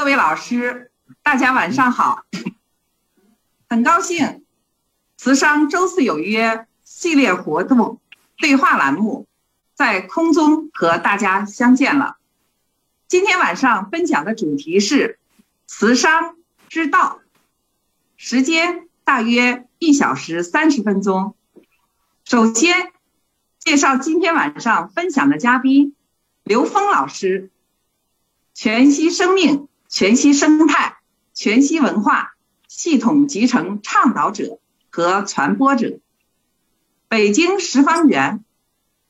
各位老师，大家晚上好。很高兴，慈商周四有约系列活动对话栏目在空中和大家相见了。今天晚上分享的主题是慈商之道，时间大约一小时三十分钟。首先介绍今天晚上分享的嘉宾刘峰老师，全息生命。全息生态、全息文化系统集成倡导者和传播者，北京十方园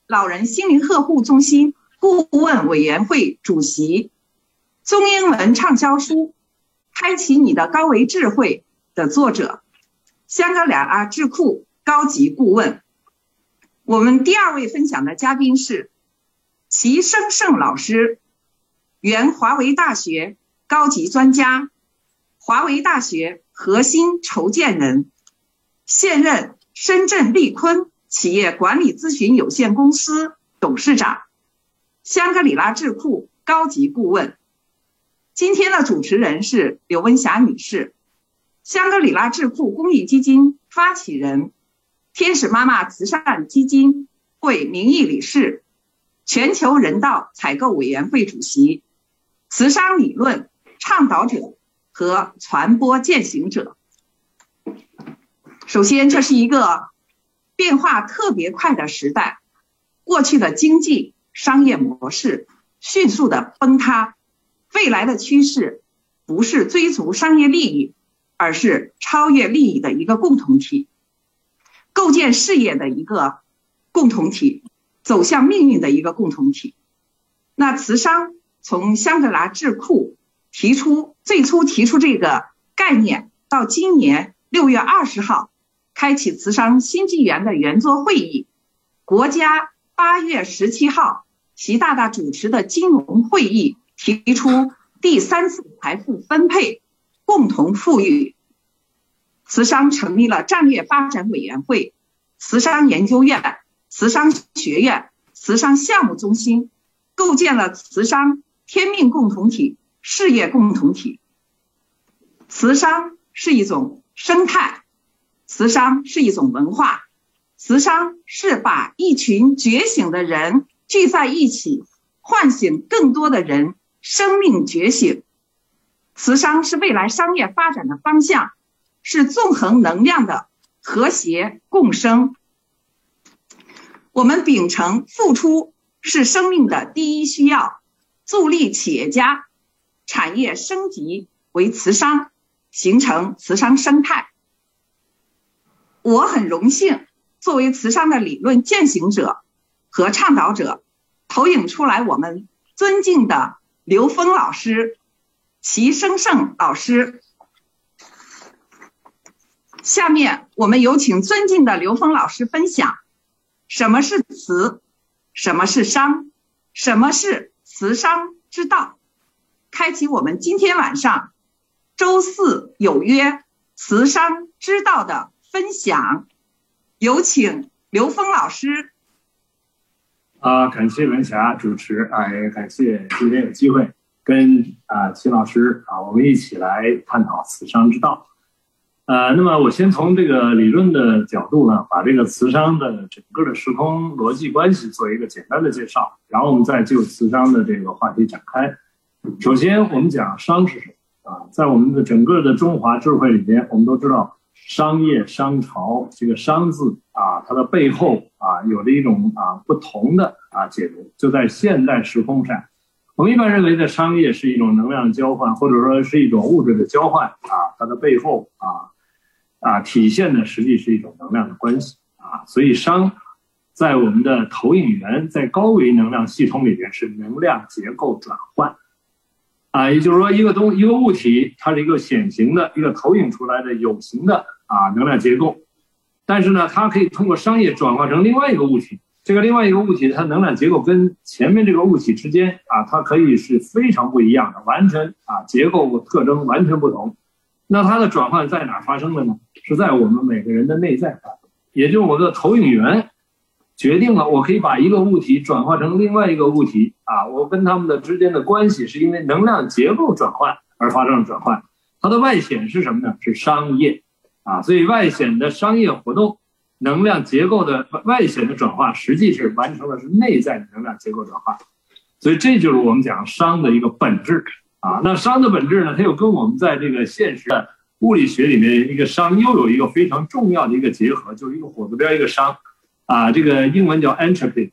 老人心灵呵护中心顾问委员会主席，中英文畅销书《开启你的高维智慧》的作者，香格里拉智库高级顾问。我们第二位分享的嘉宾是齐生胜老师，原华为大学。高级专家，华为大学核心筹建人，现任深圳利坤企业管理咨询有限公司董事长，香格里拉智库高级顾问。今天的主持人是刘文霞女士，香格里拉智库公益基金发起人，天使妈妈慈善基金会名誉理事，全球人道采购委员会主席，慈商理论。倡导者和传播践行者。首先，这是一个变化特别快的时代，过去的经济商业模式迅速的崩塌，未来的趋势不是追逐商业利益，而是超越利益的一个共同体，构建事业的一个共同体，走向命运的一个共同体。那慈商从香格拉智库。提出最初提出这个概念，到今年六月二十号，开启慈商新纪元的圆桌会议，国家八月十七号，习大大主持的金融会议提出第三次财富分配，共同富裕。慈商成立了战略发展委员会、慈商研究院、慈商学院、慈商项目中心，构建了慈商天命共同体。事业共同体，慈商是一种生态，慈商是一种文化，慈商是把一群觉醒的人聚在一起，唤醒更多的人生命觉醒。慈商是未来商业发展的方向，是纵横能量的和谐共生。我们秉承付出是生命的第一需要，助力企业家。产业升级为慈商，形成慈商生态。我很荣幸作为慈商的理论践行者和倡导者，投影出来我们尊敬的刘峰老师、齐生胜老师。下面我们有请尊敬的刘峰老师分享：什么是慈？什么是商？什么是慈商之道？开启我们今天晚上周四有约慈商之道的分享，有请刘峰老师。啊，感谢文霞主持啊，也感谢今天有机会跟啊齐老师啊，我们一起来探讨慈商之道。呃，那么我先从这个理论的角度呢，把这个慈商的整个的时空逻辑关系做一个简单的介绍，然后我们再就慈商的这个话题展开。首先，我们讲商是什么啊？在我们的整个的中华智慧里边，我们都知道商业商朝这个“商”字啊，它的背后啊，有着一种啊不同的啊解读。就在现代时空上，我们一般认为的商业是一种能量交换，或者说是一种物质的交换啊，它的背后啊啊体现的实际是一种能量的关系啊。所以，商在我们的投影源，在高维能量系统里边是能量结构转换。啊，也就是说，一个东一个物体，它是一个显形的一个投影出来的有形的啊能量结构，但是呢，它可以通过商业转化成另外一个物体。这个另外一个物体，它能量结构跟前面这个物体之间啊，它可以是非常不一样的，完全啊结构特征完全不同。那它的转换在哪发生的呢？是在我们每个人的内在发生，也就是我们的投影源。决定了，我可以把一个物体转化成另外一个物体啊，我跟它们的之间的关系是因为能量结构转换而发生了转换。它的外显是什么呢？是商业，啊，所以外显的商业活动能量结构的外显的转化，实际是完成的是内在的能量结构转化。所以这就是我们讲商的一个本质啊。那商的本质呢，它又跟我们在这个现实的物理学里面一个商又有一个非常重要的一个结合，就是一个火字边一个商，啊，这个英文叫 entropy。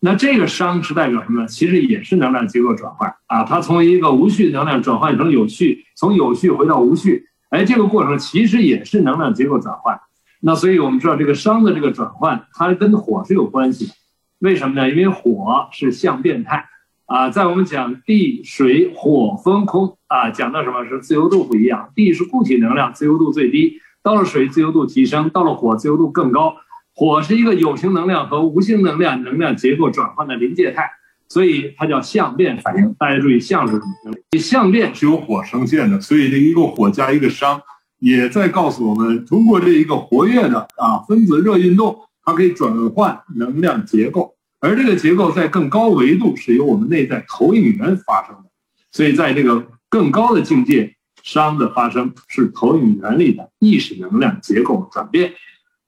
那这个熵是代表什么呢？其实也是能量结构转换啊，它从一个无序能量转换成有序，从有序回到无序，哎，这个过程其实也是能量结构转换。那所以我们知道这个熵的这个转换，它跟火是有关系的。为什么呢？因为火是相变态啊，在我们讲地水火风空啊，讲到什么是自由度不一样，地是固体能量，自由度最低；到了水，自由度提升；到了火，自由度更高。火是一个有形能量和无形能量能量结构转换的临界态，所以它叫相变反应。大家注意，相是什么？相变是由火呈现的，所以这一个火加一个熵，也在告诉我们，通过这一个活跃的啊分子热运动，它可以转换能量结构，而这个结构在更高维度是由我们内在投影源发生的。所以在这个更高的境界，熵的发生是投影源里的意识能量结构转变，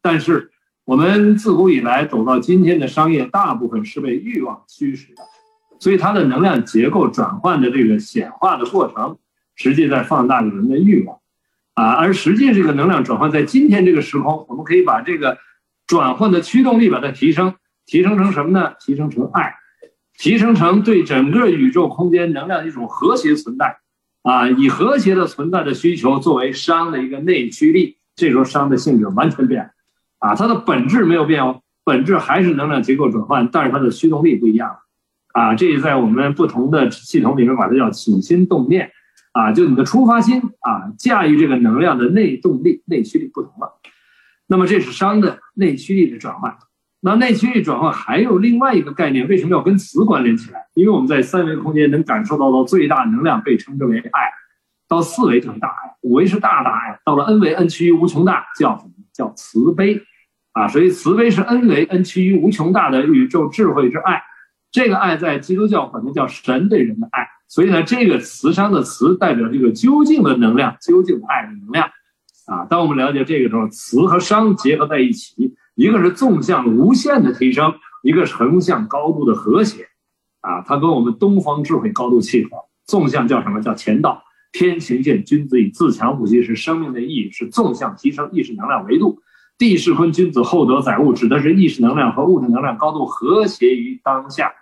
但是。我们自古以来走到今天的商业，大部分是被欲望驱使的，所以它的能量结构转换的这个显化的过程，实际在放大着人的欲望，啊，而实际这个能量转换在今天这个时空，我们可以把这个转换的驱动力把它提升，提升成什么呢？提升成爱，提升成对整个宇宙空间能量的一种和谐存在，啊，以和谐的存在的需求作为商的一个内驱力，这时候商的性质完全变了。啊，它的本质没有变哦，本质还是能量结构转换，但是它的驱动力不一样啊，这也在我们不同的系统里面把它叫起心动念，啊，就你的出发心啊，驾驭这个能量的内动力、内驱力不同了。那么这是熵的内驱力的转换。那内驱力转换还有另外一个概念，为什么要跟磁关联起来？因为我们在三维空间能感受到的最大能量被称之为爱，到四维就是大爱，五维是大大爱，到了 n 维 n 趋于无穷大叫什么？叫慈悲。啊，所以慈悲是恩为恩趋于无穷大的宇宙智慧之爱，这个爱在基督教可能叫神对人的爱。所以呢，这个慈商的慈代表这个究竟的能量，究竟的爱的能量。啊，当我们了解这个时候，慈和商结合在一起，一个是纵向无限的提升，一个是横向高度的和谐。啊，它跟我们东方智慧高度契合。纵向叫什么叫前道？天行健，君子以自强不息，是生命的意义，是纵向提升意识能量维度。地势坤君子厚德载物，指的是意识能量和物质能量高度和谐于当下，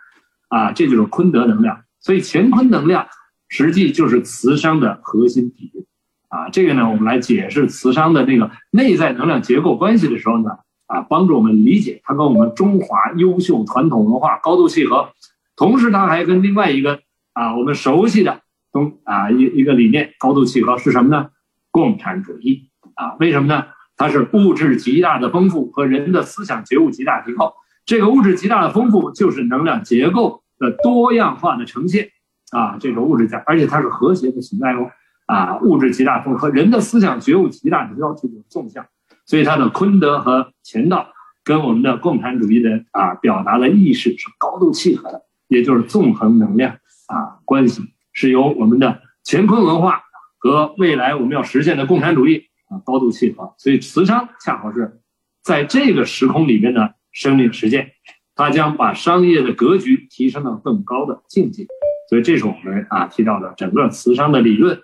啊，这就是坤德能量。所以乾坤能量实际就是磁商的核心底蕴，啊，这个呢，我们来解释磁商的这个内在能量结构关系的时候呢，啊，帮助我们理解它跟我们中华优秀传统文化高度契合，同时它还跟另外一个啊我们熟悉的东啊一一个理念高度契合是什么呢？共产主义啊，为什么呢？它是物质极大的丰富和人的思想觉悟极大提高。这个物质极大的丰富就是能量结构的多样化的呈现啊，这个物质在，而且它是和谐的存在哦啊，物质极大丰富和人的思想觉悟极大提高，这种纵向，所以它的坤德和乾道跟我们的共产主义的啊表达的意识是高度契合的，也就是纵横能量啊关系是由我们的乾坤文化和未来我们要实现的共产主义。啊，高度契合，所以磁商恰好是在这个时空里面的生命实践，它将把商业的格局提升到更高的境界。所以这是我们啊提到的整个磁商的理论，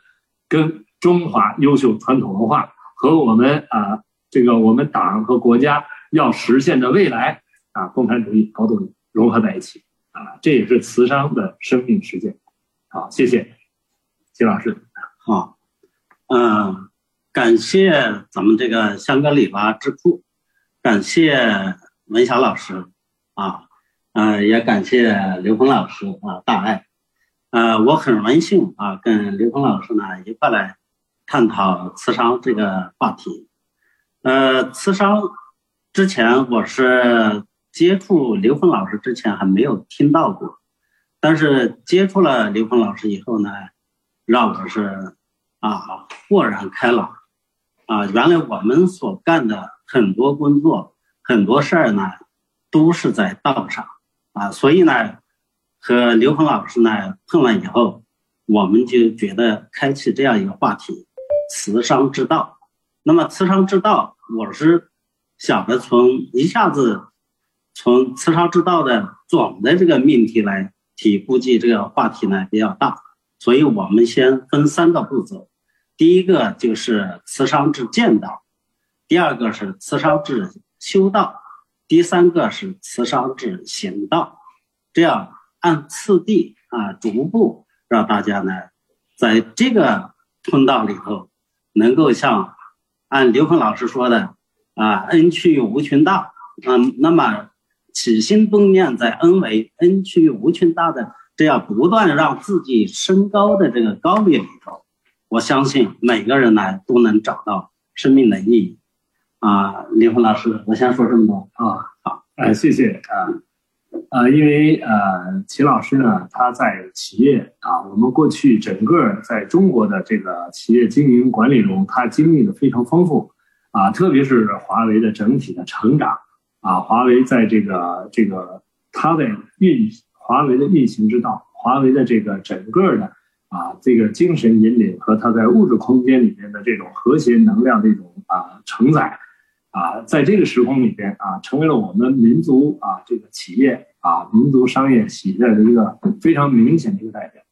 跟中华优秀传统文化和我们啊这个我们党和国家要实现的未来啊共产主义高度融合在一起啊，这也是磁商的生命实践。好，谢谢金老师。好，嗯。感谢咱们这个香格里拉智库，感谢文霞老师，啊，嗯，也感谢刘峰老师啊，大爱，呃，我很荣幸啊，跟刘峰老师呢一块来探讨磁商这个话题。呃，磁商之前我是接触刘峰老师之前还没有听到过，但是接触了刘峰老师以后呢，让我是啊豁然开朗。啊，原来我们所干的很多工作、很多事儿呢，都是在道上啊。所以呢，和刘鹏老师呢碰了以后，我们就觉得开启这样一个话题，慈商之道。那么慈商之道，我是想着从一下子从慈商之道的总的这个命题来提，估计这个话题呢比较大，所以我们先分三个步骤。第一个就是慈商之见道，第二个是慈商之修道，第三个是慈商之行道。这样按次第啊，逐步让大家呢，在这个通道里头，能够像按刘峰老师说的啊，恩趋无穷大，嗯，那么起心动念在恩为恩趋无穷大的这样不断让自己升高的这个高位里头，我相信每个人呢都能找到生命的意义。啊，林峰老师，我先说这么多啊，好，哎，谢谢啊。呃，因为呃，齐老师呢，他在企业啊，我们过去整个在中国的这个企业经营管理中，他经历的非常丰富啊，特别是华为的整体的成长啊，华为在这个这个它的运华为的运行之道，华为的这个整个的啊这个精神引领和它在物质空间里面的这种和谐能量这种啊承载。啊，在这个时空里边啊，成为了我们民族啊这个企业啊民族商业企业的一个非常明显的一个代表，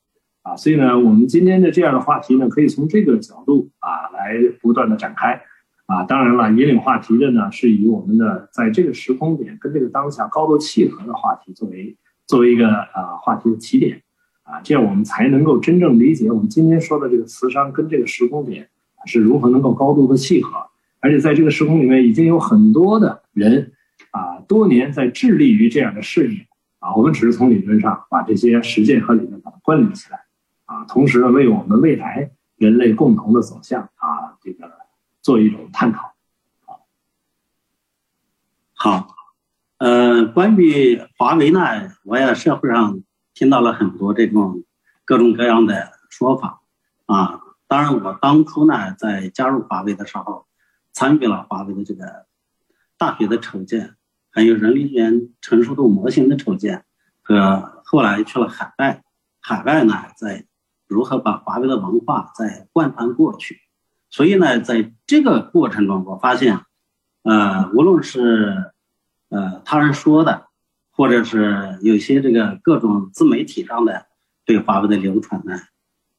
啊，所以呢，我们今天的这样的话题呢，可以从这个角度啊来不断的展开，啊，当然了，引领话题的呢，是以我们的在这个时空点跟这个当下高度契合的话题作为作为一个啊话题的起点，啊，这样我们才能够真正理解我们今天说的这个慈商跟这个时空点是如何能够高度的契合。而且在这个时空里面，已经有很多的人啊，多年在致力于这样的事业啊。我们只是从理论上把这些实践和理论把它关联起来啊，同时呢，为我们未来人类共同的走向啊，这个做一种探讨。好，呃，关于华为呢，我也社会上听到了很多这种各种各样的说法啊。当然，我当初呢，在加入华为的时候。参与了华为的这个大学的筹建，还有人力资源成熟度模型的筹建，和后来去了海外，海外呢在如何把华为的文化再贯穿过去。所以呢，在这个过程中，我发现，呃，无论是呃他人说的，或者是有些这个各种自媒体上的对华为的流传呢，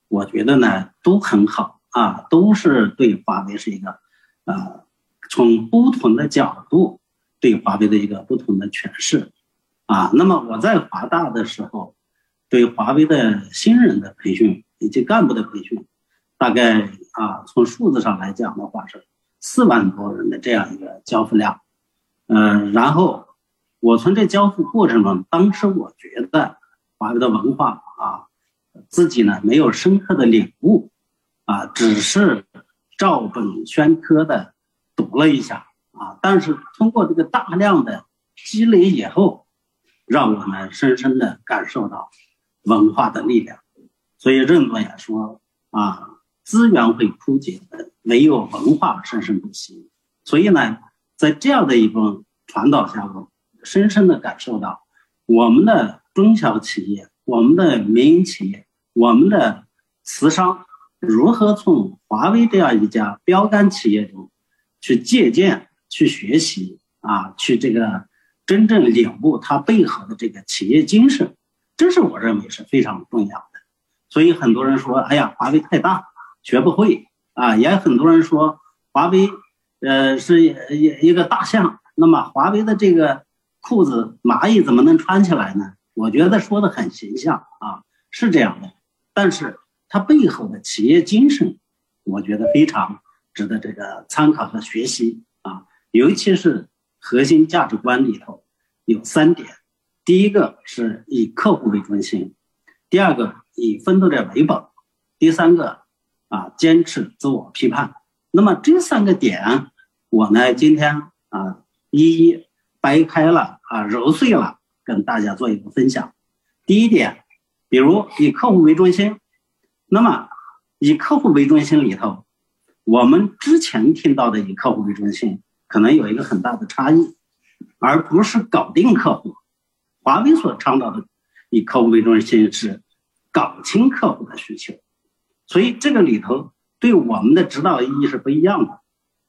我觉得呢都很好啊，都是对华为是一个。啊，从不同的角度对华为的一个不同的诠释，啊，那么我在华大的时候，对华为的新人的培训以及干部的培训，大概啊，从数字上来讲的话是四万多人的这样一个交付量，嗯，然后我从这交付过程中，当时我觉得华为的文化啊，自己呢没有深刻的领悟，啊，只是。照本宣科的读了一下啊，但是通过这个大量的积累以后，让我们深深的感受到文化的力量。所以认为说啊，资源会枯竭的，没有文化生生不息。所以呢，在这样的一种传导下，我深深的感受到我们的中小企业、我们的民营企业、我们的慈商。如何从华为这样一家标杆企业中去借鉴、去学习啊？去这个真正领悟它背后的这个企业精神，这是我认为是非常重要的。所以很多人说：“哎呀，华为太大，学不会啊。”也很多人说华为呃是一一个大象，那么华为的这个裤子蚂蚁怎么能穿起来呢？我觉得说的很形象啊，是这样的，但是。它背后的企业精神，我觉得非常值得这个参考和学习啊，尤其是核心价值观里头有三点：第一个是以客户为中心，第二个以奋斗者为本，第三个啊坚持自我批判。那么这三个点，我呢今天啊一一掰开了啊揉碎了，跟大家做一个分享。第一点，比如以客户为中心。那么，以客户为中心里头，我们之前听到的以客户为中心，可能有一个很大的差异，而不是搞定客户。华为所倡导的以客户为中心是搞清客户的需求，所以这个里头对我们的指导意义是不一样的。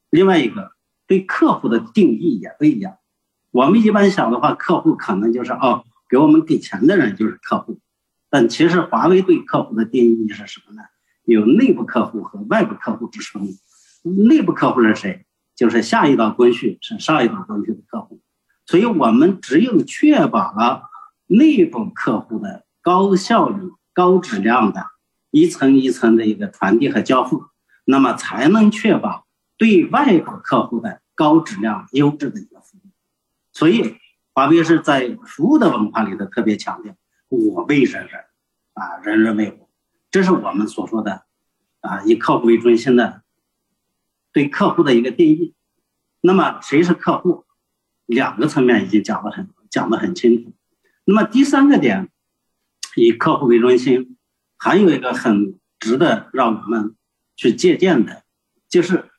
另外一个对客户的定义也不一样。我们一般想的话，客户可能就是哦，给我们给钱的人就是客户，但其实华为对客户的定义是什么呢？有内部客户和外部客户之分。内部客户是谁？就是下一道工序是上一道工序的客户。所以我们只有确保了内部客户的高效率、高质量的一层一层的一个传递和交付，那么才能确保对外部客户的高质量、优质的。所以，华为是在服务的文化里头特别强调“我为人人，啊，人人为我”，这是我们所说的啊，以客户为中心的对客户的一个定义。那么，谁是客户？两个层面已经讲得很讲得很清楚。那么第三个点，以客户为中心，还有一个很值得让我们去借鉴的，就是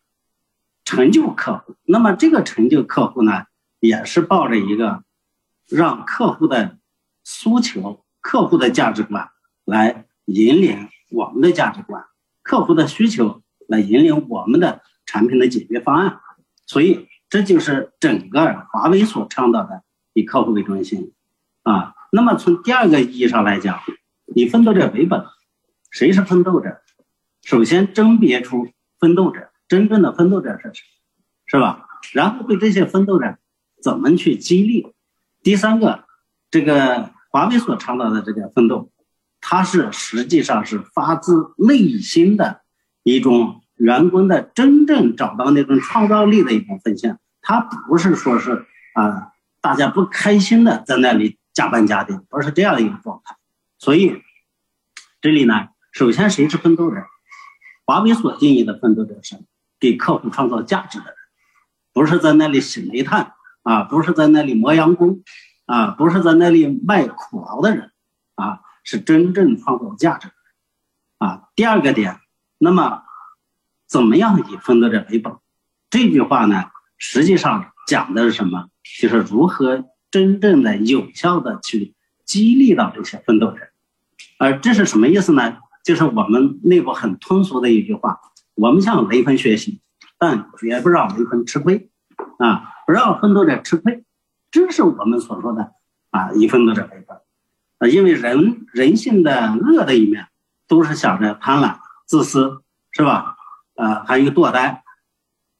成就客户。那么这个成就客户呢，也是抱着一个让客户的诉求、客户的价值观来引领我们的价值观，客户的需求来引领我们的产品的解决方案。所以。这就是整个华为所倡导的以客户为中心，啊，那么从第二个意义上来讲，以奋斗者为本，谁是奋斗者？首先甄别出奋斗者，真正的奋斗者是谁，是吧？然后对这些奋斗者怎么去激励？第三个，这个华为所倡导的这个奋斗，它是实际上是发自内心的一种员工的真正找到那种创造力的一种奉献。他不是说是啊，大家不开心的在那里加班加点，不是这样的一个状态。所以这里呢，首先谁是奋斗者？华为所定义的奋斗者是给客户创造价值的人，不是在那里洗煤炭啊，不是在那里磨洋工啊，不是在那里卖苦劳的人啊，是真正创造价值的人啊。第二个点，那么怎么样以奋斗者为本？这句话呢？实际上讲的是什么？就是如何真正的有效的去激励到这些奋斗者，而这是什么意思呢？就是我们内部很通俗的一句话：我们向雷锋学习，但绝不让雷锋吃亏，啊，不让奋斗者吃亏，这是我们所说的啊，以奋斗者为本，啊，因为人人性的恶的一面都是想着贪婪、自私，是吧？呃，还有堕胎，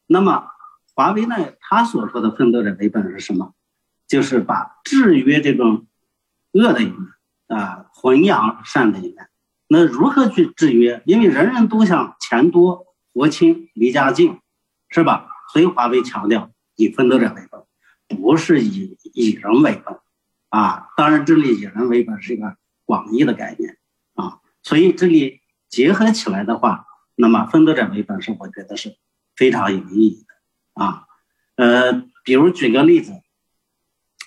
那么。华为呢，他所说的奋斗者为本是什么？就是把制约这种恶的一面啊，弘扬善的一面。那如何去制约？因为人人都想钱多、国轻、离家近，是吧？所以华为强调以奋斗者为本，不是以以人为本啊。当然，这里以人为本是一个广义的概念啊。所以这里结合起来的话，那么奋斗者为本是我觉得是非常有意义的。啊，呃，比如举个例子，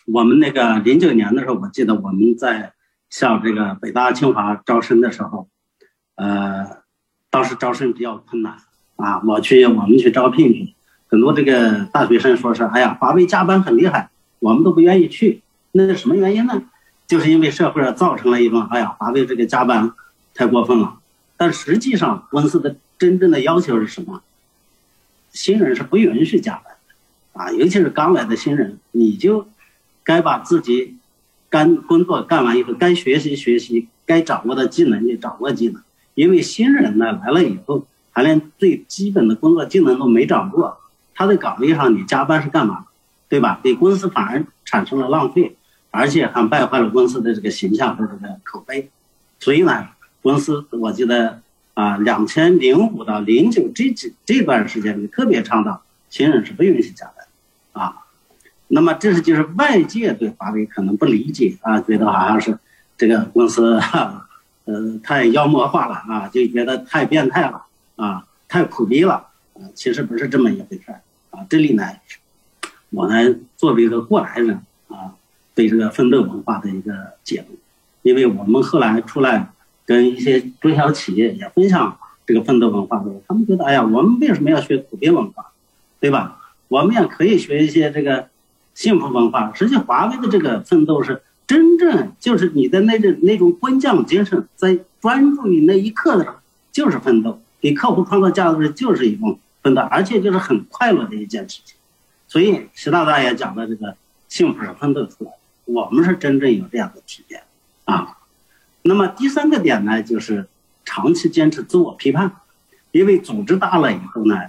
我们那个零九年的时候，我记得我们在向这个北大清华招生的时候，呃，当时招生比较困难啊，我去我们去招聘去，很多这个大学生说是，哎呀，华为加班很厉害，我们都不愿意去，那是什么原因呢？就是因为社会上造成了一种，哎呀，华为这个加班太过分了，但实际上公司的真正的要求是什么？新人是不允许加班的，啊，尤其是刚来的新人，你就该把自己干工作干完以后，该学习学习，该掌握的技能就掌握技能。因为新人呢来了以后，还连最基本的工作技能都没掌握，他在岗位上你加班是干嘛？对吧？给公司反而产生了浪费，而且还败坏了公司的这个形象和这个口碑。所以呢，公司我记得。啊，两千零五到零九这几这段时间里，特别倡导新人是不允许加班，啊，那么这是就是外界对华为可能不理解啊，觉得好像是这个公司哈，呃，太妖魔化了啊，就觉得太变态了啊，太苦逼了，其实不是这么一回事儿啊。这里呢，我呢作为一个过来人啊，对这个奋斗文化的一个解读，因为我们后来出来。跟一些中小企业也分享这个奋斗文化的，他们觉得，哎呀，我们为什么要学苦逼文化，对吧？我们也可以学一些这个幸福文化。实际华为的这个奋斗是真正就是你的那种那种工匠精神，在专注于那一刻的时候，就是奋斗，给客户创造价值就是一种真的，而且就是很快乐的一件事情。所以习大大也讲的这个幸福是奋斗出来的，我们是真正有这样的体验啊。那么第三个点呢，就是长期坚持自我批判，因为组织大了以后呢，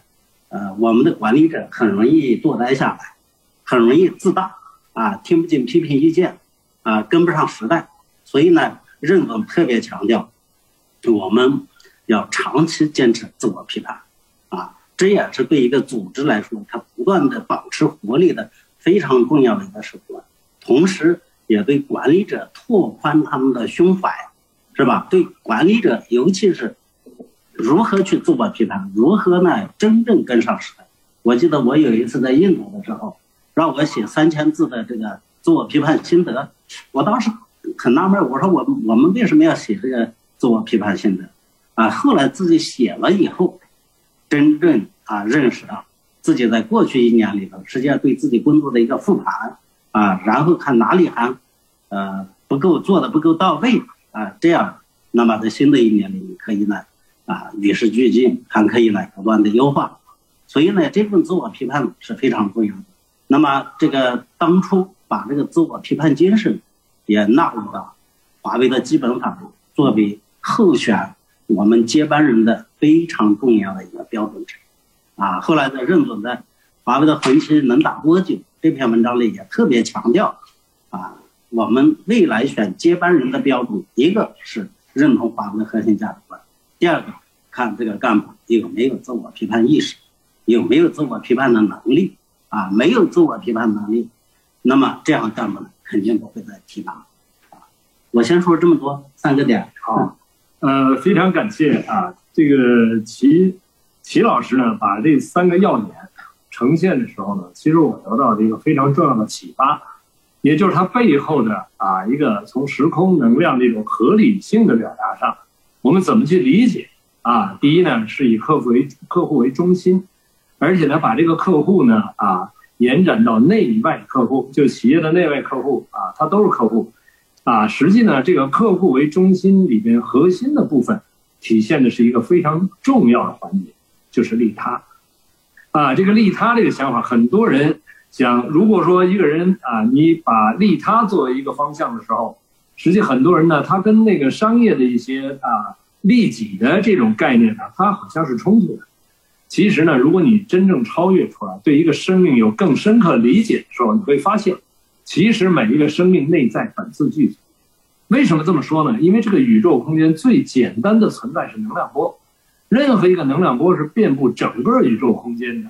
呃，我们的管理者很容易堕呆下来，很容易自大啊，听不进批评意见啊，跟不上时代。所以呢，任总特别强调，我们要长期坚持自我批判，这也是对一个组织来说，它不断的保持活力的非常重要的一个手段，同时也对管理者拓宽他们的胸怀。是吧？对管理者，尤其是如何去自我批判，如何呢真正跟上时代？我记得我有一次在印度的时候，让我写三千字的这个自我批判心得，我当时很纳闷，我说我我们为什么要写这个自我批判心得？啊，后来自己写了以后，真正啊认识到自己在过去一年里头，实际上对自己工作的一个复盘啊，然后看哪里还呃不够做的不够到位。啊，这样，那么在新的一年里，你可以呢，啊，与时俱进，还可以呢，不断的优化。所以呢，这份自我批判是非常重要的。那么，这个当初把这个自我批判精神也纳入到华为的基本法，作为候选我们接班人的非常重要的一个标准之一。啊，后来在任总在《华为的红旗能打多久》这篇文章里也特别强调，啊。我们未来选接班人的标准，一个是认同华为的核心价值观，第二个看这个干部有没有自我批判意识，有没有自我批判的能力啊？没有自我批判能力，那么这样的干部呢，肯定不会再提拔。我先说这么多三个点。好，呃，非常感谢啊，这个齐齐老师呢，把这三个要点呈现的时候呢，其实我得到了一个非常重要的启发。也就是它背后的啊一个从时空能量这种合理性的表达上，我们怎么去理解啊？第一呢，是以客户为客户为中心，而且呢，把这个客户呢啊延展到内外客户，就企业的内外客户啊，它都是客户啊。实际呢，这个客户为中心里边核心的部分，体现的是一个非常重要的环节，就是利他啊。这个利他这个想法，很多人。讲，如果说一个人啊，你把利他作为一个方向的时候，实际很多人呢，他跟那个商业的一些啊利己的这种概念呢，他好像是冲突的。其实呢，如果你真正超越出来，对一个生命有更深刻理解的时候，你会发现，其实每一个生命内在本自具足。为什么这么说呢？因为这个宇宙空间最简单的存在是能量波，任何一个能量波是遍布整个宇宙空间的。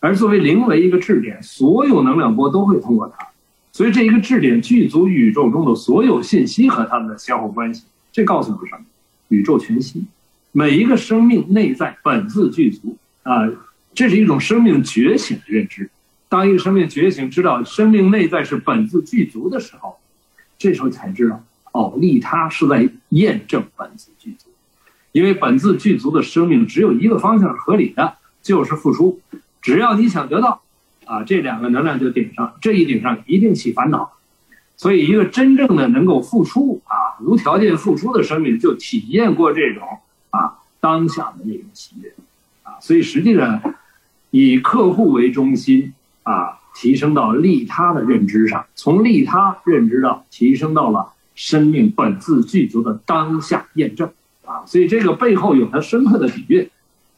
而作为零为一个质点，所有能量波都会通过它，所以这一个质点具足宇宙中的所有信息和它们的相互关系。这告诉我们什么？宇宙全息，每一个生命内在本自具足啊！这是一种生命觉醒的认知。当一个生命觉醒，知道生命内在是本自具足的时候，这时候才知道哦，利他是在验证本自具足，因为本自具足的生命只有一个方向是合理的，就是付出。只要你想得到，啊，这两个能量就顶上，这一顶上一定起烦恼。所以，一个真正的能够付出啊，无条件付出的生命，就体验过这种啊当下的那种喜悦，啊，所以实际上以客户为中心啊，提升到利他的认知上，从利他认知到提升到了生命本自具足的当下验证，啊，所以这个背后有它深刻的底蕴，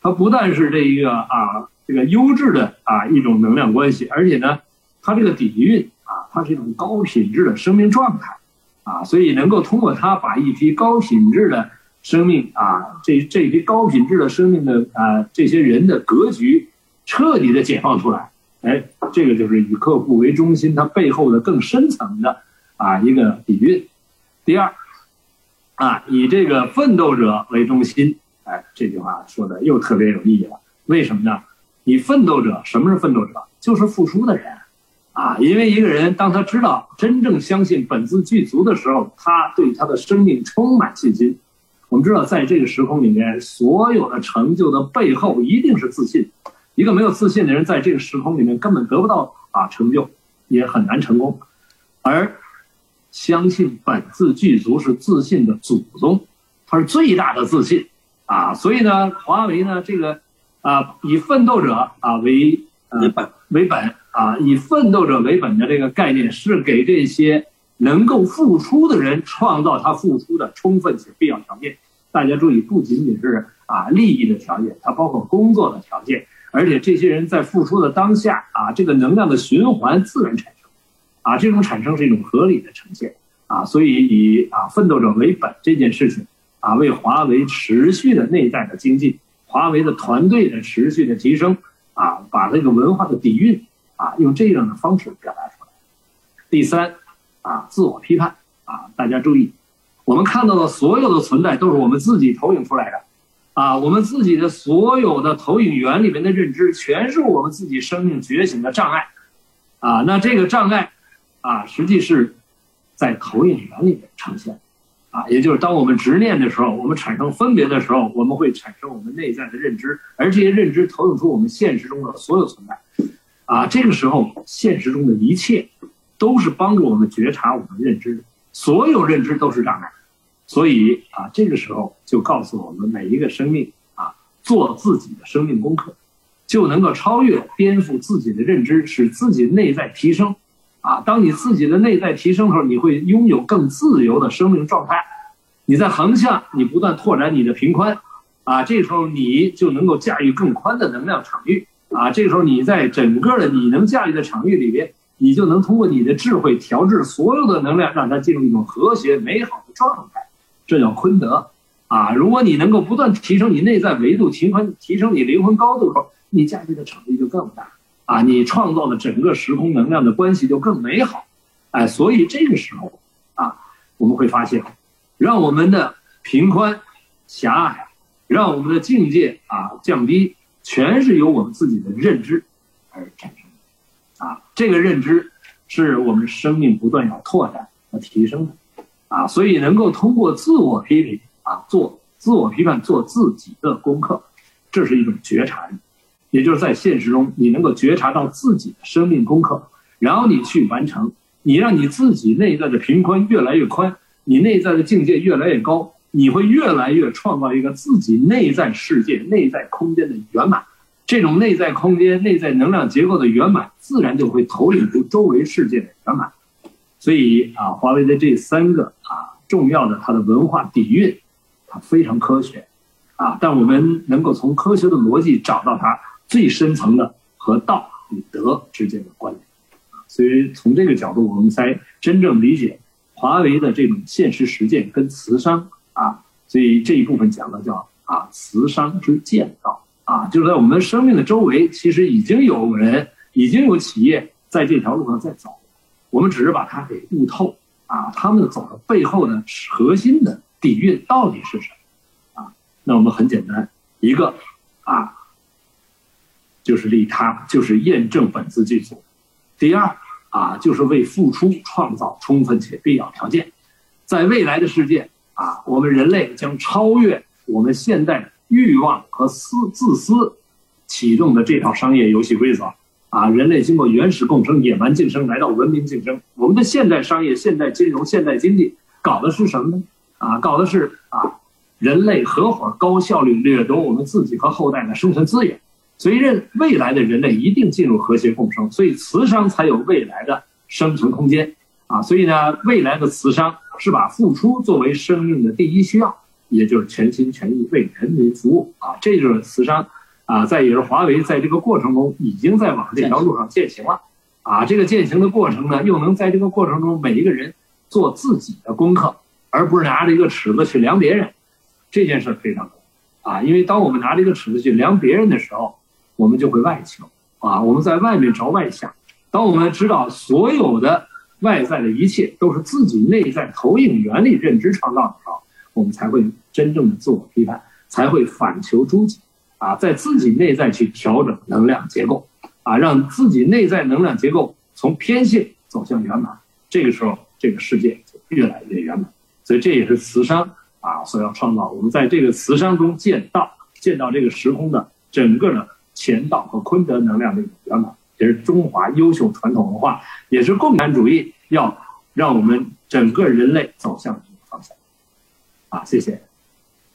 它不但是这一个啊。这个优质的啊一种能量关系，而且呢，它这个底蕴啊，它是一种高品质的生命状态，啊，所以能够通过它把一批高品质的生命啊，这这批高品质的生命的啊这些人的格局彻底的解放出来，哎，这个就是以客户为中心，它背后的更深层的啊一个底蕴。第二，啊，以这个奋斗者为中心，哎，这句话说的又特别有意义了，为什么呢？你奋斗者，什么是奋斗者？就是付出的人，啊，因为一个人当他知道真正相信本自具足的时候，他对他的生命充满信心。我们知道，在这个时空里面，所有的成就的背后一定是自信。一个没有自信的人，在这个时空里面根本得不到啊成就，也很难成功。而相信本自具足是自信的祖宗，它是最大的自信啊。所以呢，华为呢这个啊以奋斗者啊为为本为本啊，以奋斗者为本的这个概念是给这些能够付出的人创造他付出的充分且必要条件。大家注意，不仅仅是啊利益的条件，它包括工作的条件，而且这些人在付出的当下啊，这个能量的循环自然产生，啊，这种产生是一种合理的呈现啊，所以以啊奋斗者为本这件事情啊，为华为持续的内在的经济，华为的团队的持续的提升啊，把这个文化的底蕴啊，用这样的方式表达出来。第三啊，自我批判啊，大家注意。我们看到的所有的存在都是我们自己投影出来的，啊，我们自己的所有的投影源里面的认知，全是我们自己生命觉醒的障碍，啊，那这个障碍，啊，实际是在投影源里面呈现，啊，也就是当我们执念的时候，我们产生分别的时候，我们会产生我们内在的认知，而这些认知投影出我们现实中的所有存在，啊，这个时候现实中的一切都是帮助我们觉察我们认知的，所有认知都是障碍。所以啊，这个时候就告诉我们每一个生命啊，做自己的生命功课，就能够超越、颠覆自己的认知，使自己内在提升。啊，当你自己的内在提升的时候，你会拥有更自由的生命状态。你在横向，你不断拓展你的平宽，啊，这时候你就能够驾驭更宽的能量场域。啊，这时候你在整个的你能驾驭的场域里边，你就能通过你的智慧调制所有的能量，让它进入一种和谐美好的状态。这叫坤德，啊！如果你能够不断提升你内在维度，提升提升你灵魂高度的时候，你驾驭的场域就更大，啊！你创造的整个时空能量的关系就更美好，哎，所以这个时候，啊，我们会发现，让我们的平宽狭隘，让我们的境界啊降低，全是由我们自己的认知而产生的，啊，这个认知是我们生命不断要拓展和提升的。啊，所以能够通过自我批评啊，做自我批判，做自己的功课，这是一种觉察力，也就是在现实中你能够觉察到自己的生命功课，然后你去完成，你让你自己内在的平宽越来越宽，你内在的境界越来越高，你会越来越创造一个自己内在世界、内在空间的圆满，这种内在空间、内在能量结构的圆满，自然就会投影出周围世界的圆满。所以啊，华为的这三个啊重要的它的文化底蕴，它非常科学，啊，但我们能够从科学的逻辑找到它最深层的和道与德之间的关联，所以从这个角度，我们才真正理解华为的这种现实实践跟慈商啊，所以这一部分讲的叫啊慈商之剑道啊，就是在我们生命的周围，其实已经有人，已经有企业在这条路上在走。我们只是把它给悟透啊，他们走的背后的核心的底蕴到底是什么啊？那我们很简单，一个啊，就是利他，就是验证本自具足；第二啊，就是为付出创造充分且必要条件。在未来的世界啊，我们人类将超越我们现代欲望和私自私启动的这套商业游戏规则。啊，人类经过原始共生、野蛮竞争，来到文明竞争。我们的现代商业、现代金融、现代经济，搞的是什么呢？啊，搞的是啊，人类合伙高效率掠夺我们自己和后代的生存资源。所以，认未来的人类一定进入和谐共生，所以慈商才有未来的生存空间。啊，所以呢，未来的慈商是把付出作为生命的第一需要，也就是全心全意为人民服务。啊，这就是慈商。啊，再也是华为在这个过程中已经在往这条路上践行了，啊，这个践行的过程呢，又能在这个过程中每一个人做自己的功课，而不是拿着一个尺子去量别人，这件事非常重要，啊，因为当我们拿着一个尺子去量别人的时候，我们就会外求，啊，我们在外面找外向，当我们知道所有的外在的一切都是自己内在投影原理认知创造的时候，我们才会真正的自我批判，才会反求诸己。啊，在自己内在去调整能量结构，啊，让自己内在能量结构从偏性走向圆满，这个时候这个世界就越来越圆满。所以这也是慈商啊所要创造。我们在这个慈商中见到，见到这个时空的整个的乾道和坤德能量的一个圆满，也是中华优秀传统文化，也是共产主义要让我们整个人类走向的一个方向。啊，谢谢。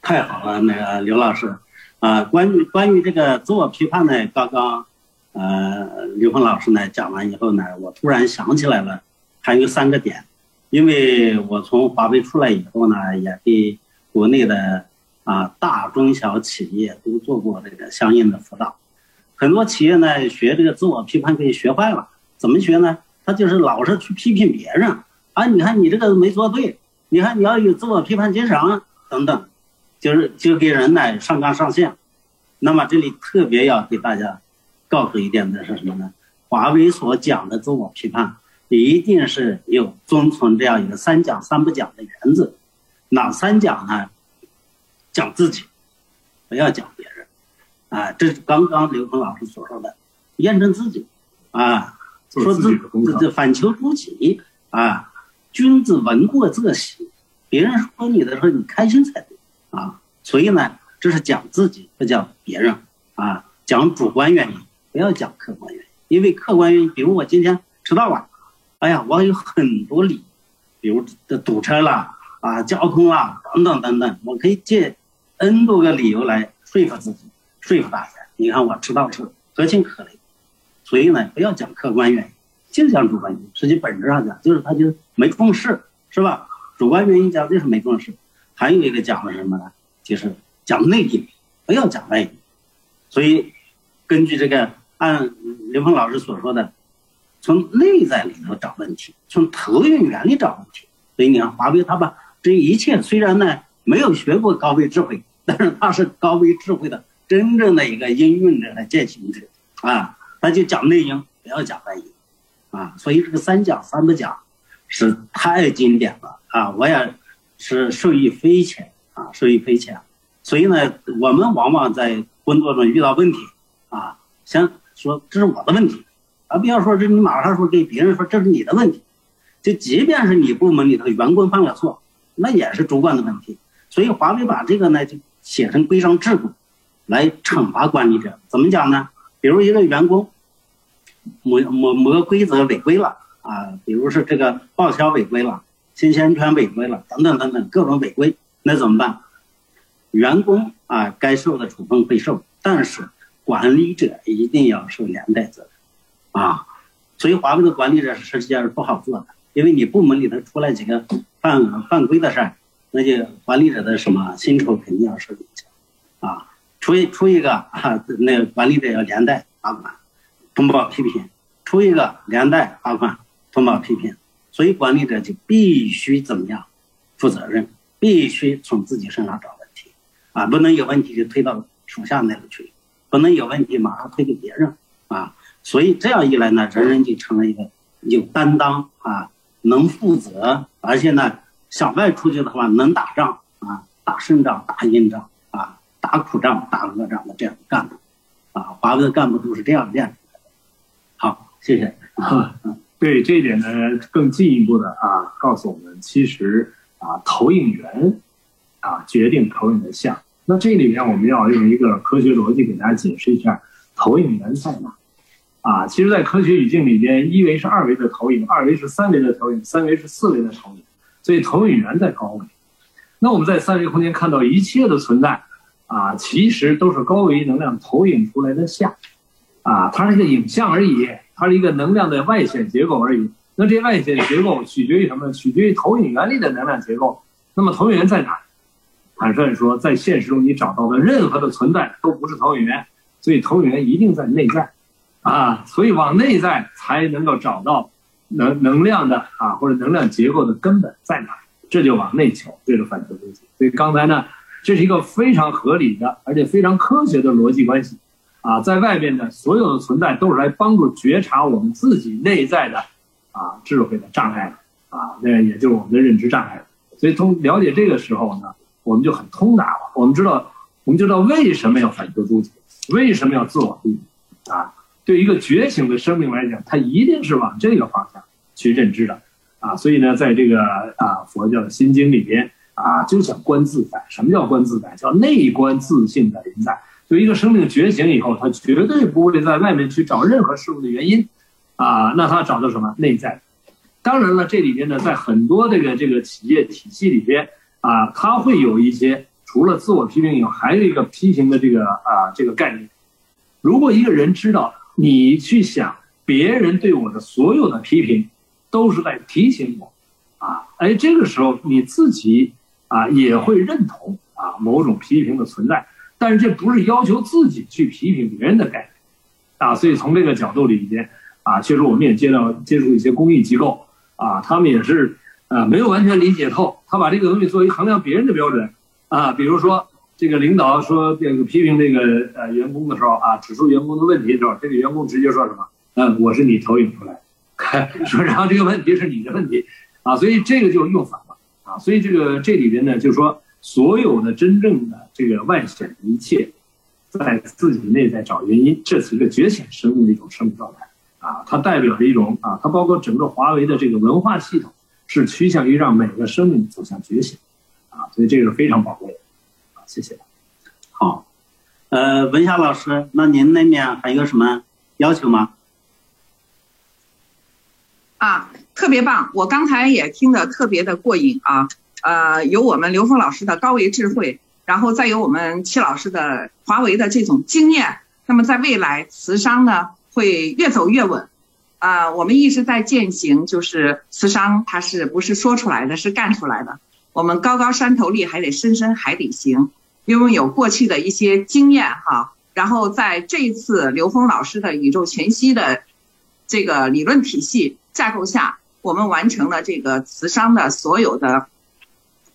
太好了，那个刘老师，啊，关于关于这个自我批判呢，刚刚，呃，刘峰老师呢讲完以后呢，我突然想起来了，还有三个点，因为我从华为出来以后呢，也给国内的啊大中小企业都做过这个相应的辅导，很多企业呢学这个自我批判给学坏了，怎么学呢？他就是老是去批评别人，啊，你看你这个没做对，你看你要有自我批判精神等等。就是就给人呢上纲上线，那么这里特别要给大家告诉一点的是什么呢？华为所讲的自我批判，一定是有遵从这样一个三讲三不讲的原则。哪三讲呢？讲自己，不要讲别人。啊，这是刚刚刘鹏老师所说的，验证自己。啊，说自这这反求诸己。啊，君子闻过则喜，别人说你的时候，你开心才对。啊，所以呢，这是讲自己，不讲别人啊，讲主观原因，不要讲客观原因。因为客观原因，比如我今天迟到了，哎呀，我有很多理，比如这堵车了啊，交通啦等等等等，我可以借 n 多个理由来说服自己，说服大家。你看我迟到是合情合理，所以呢，不要讲客观原因，就讲主观原因。实际本质上讲，就是他就是没重视，是吧？主观原因讲就是没重视。还有一个讲的什么呢？就是讲内因，不要讲外因。所以，根据这个按刘峰老师所说的，从内在里头找问题，从投影原理找问题。所以你看，华为他把这一切虽然呢没有学过高维智慧，但是他是高维智慧的真正的一个应用者和践行者啊。他就讲内因，不要讲外因啊。所以这个三讲三不讲是太经典了啊！我也。是受益匪浅啊，受益匪浅，所以呢，我们往往在工作中遇到问题啊，先说这是我的问题，啊，不要说这你马上说给别人说这是你的问题，就即便是你部门里头员工犯了错，那也是主管的问题。所以华为把这个呢就写成规章制度，来惩罚管理者。怎么讲呢？比如一个员工某某某个规则违规了啊，比如是这个报销违规了。新鲜圈违规了，等等等等，各种违规，那怎么办？员工啊，该受的处分会受，但是管理者一定要受连带责任，啊，所以华为的管理者实际上是不好做的，因为你部门里头出来几个犯犯规的事儿，那就管理者的什么薪酬肯定要受影响，啊，出一出一个啊，那管理者要连带罚款，通报批评，出一个连带罚款，通报批评。所以管理者就必须怎么样，负责任，必须从自己身上找问题，啊，不能有问题就推到属下那里去，不能有问题马上推给别人，啊，所以这样一来呢，人人就成了一个有担当啊，能负责，而且呢，想外出去的话能打仗啊，打胜仗、打硬仗，打苦仗、打恶仗的这样的干部，啊，华为的干部都是这样练出来的。好，谢谢。对这一点呢，更进一步的啊，告诉我们，其实啊，投影源啊决定投影的像。那这里面我们要用一个科学逻辑给大家解释一下，投影源在哪？啊，其实，在科学语境里边，一维是二维的投影，二维是三维的投影，三维是四维的投影，所以投影源在高维。那我们在三维空间看到一切的存在啊，其实都是高维能量投影出来的像，啊，它是一个影像而已。它是一个能量的外显结构而已。那这外显结构取决于什么？取决于投影原理的能量结构。那么投影源在哪？坦率说，在现实中你找到的任何的存在都不是投影源，所以投影源一定在内在，啊，所以往内在才能够找到能能量的啊或者能量结构的根本在哪，这就往内求，这是反求诸己。所以刚才呢，这是一个非常合理的而且非常科学的逻辑关系。啊，在外边的所有的存在都是来帮助觉察我们自己内在的啊智慧的障碍的啊，那也就是我们的认知障碍。所以从了解这个时候呢，我们就很通达了。我们知道，我们知道为什么要反求诸己，为什么要自我利益啊？对一个觉醒的生命来讲，它一定是往这个方向去认知的啊。所以呢，在这个啊佛教的心经里边啊，就讲观自在。什么叫观自在？叫内观自信的临在。就一个生命觉醒以后，他绝对不会在外面去找任何事物的原因，啊，那他找到什么内在？当然了，这里边呢，在很多这个这个企业体系里边啊，他会有一些除了自我批评以外，还有一个批评的这个啊这个概念。如果一个人知道你去想别人对我的所有的批评，都是在提醒我，啊，哎，这个时候你自己啊也会认同啊某种批评的存在，但是这不是要求自己去批评别人的概念，啊，所以从这个角度里边啊，确实我们也接到接触一些公益机构啊，他们也是啊没有完全理解透，他把这个东西作为衡量别人的标准啊，比如说。这个领导说这个批评这个呃员工的时候啊，指出员工的问题的时候，这个员工直接说什么？嗯，我是你投影出来，说然后这个问题是你的问题，啊，所以这个就用反啊，所以这个这里边呢，就是说所有的真正的这个外显的一切，在自己内在找原因，这是一个觉醒生命的一种生命状态啊，它代表着一种啊，它包括整个华为的这个文化系统是趋向于让每个生命走向觉醒啊，所以这个是非常宝贵的。谢谢。好，呃，文霞老师，那您那边还有什么要求吗？啊，特别棒！我刚才也听得特别的过瘾啊。呃，有我们刘峰老师的高维智慧，然后再有我们戚老师的华为的这种经验，那么在未来慈商呢会越走越稳。啊，我们一直在践行，就是慈商它是不是说出来的，是干出来的。我们高高山头立，还得深深海底行，因为有过去的一些经验哈。然后在这一次刘峰老师的宇宙全息的这个理论体系架构下，我们完成了这个慈商的所有的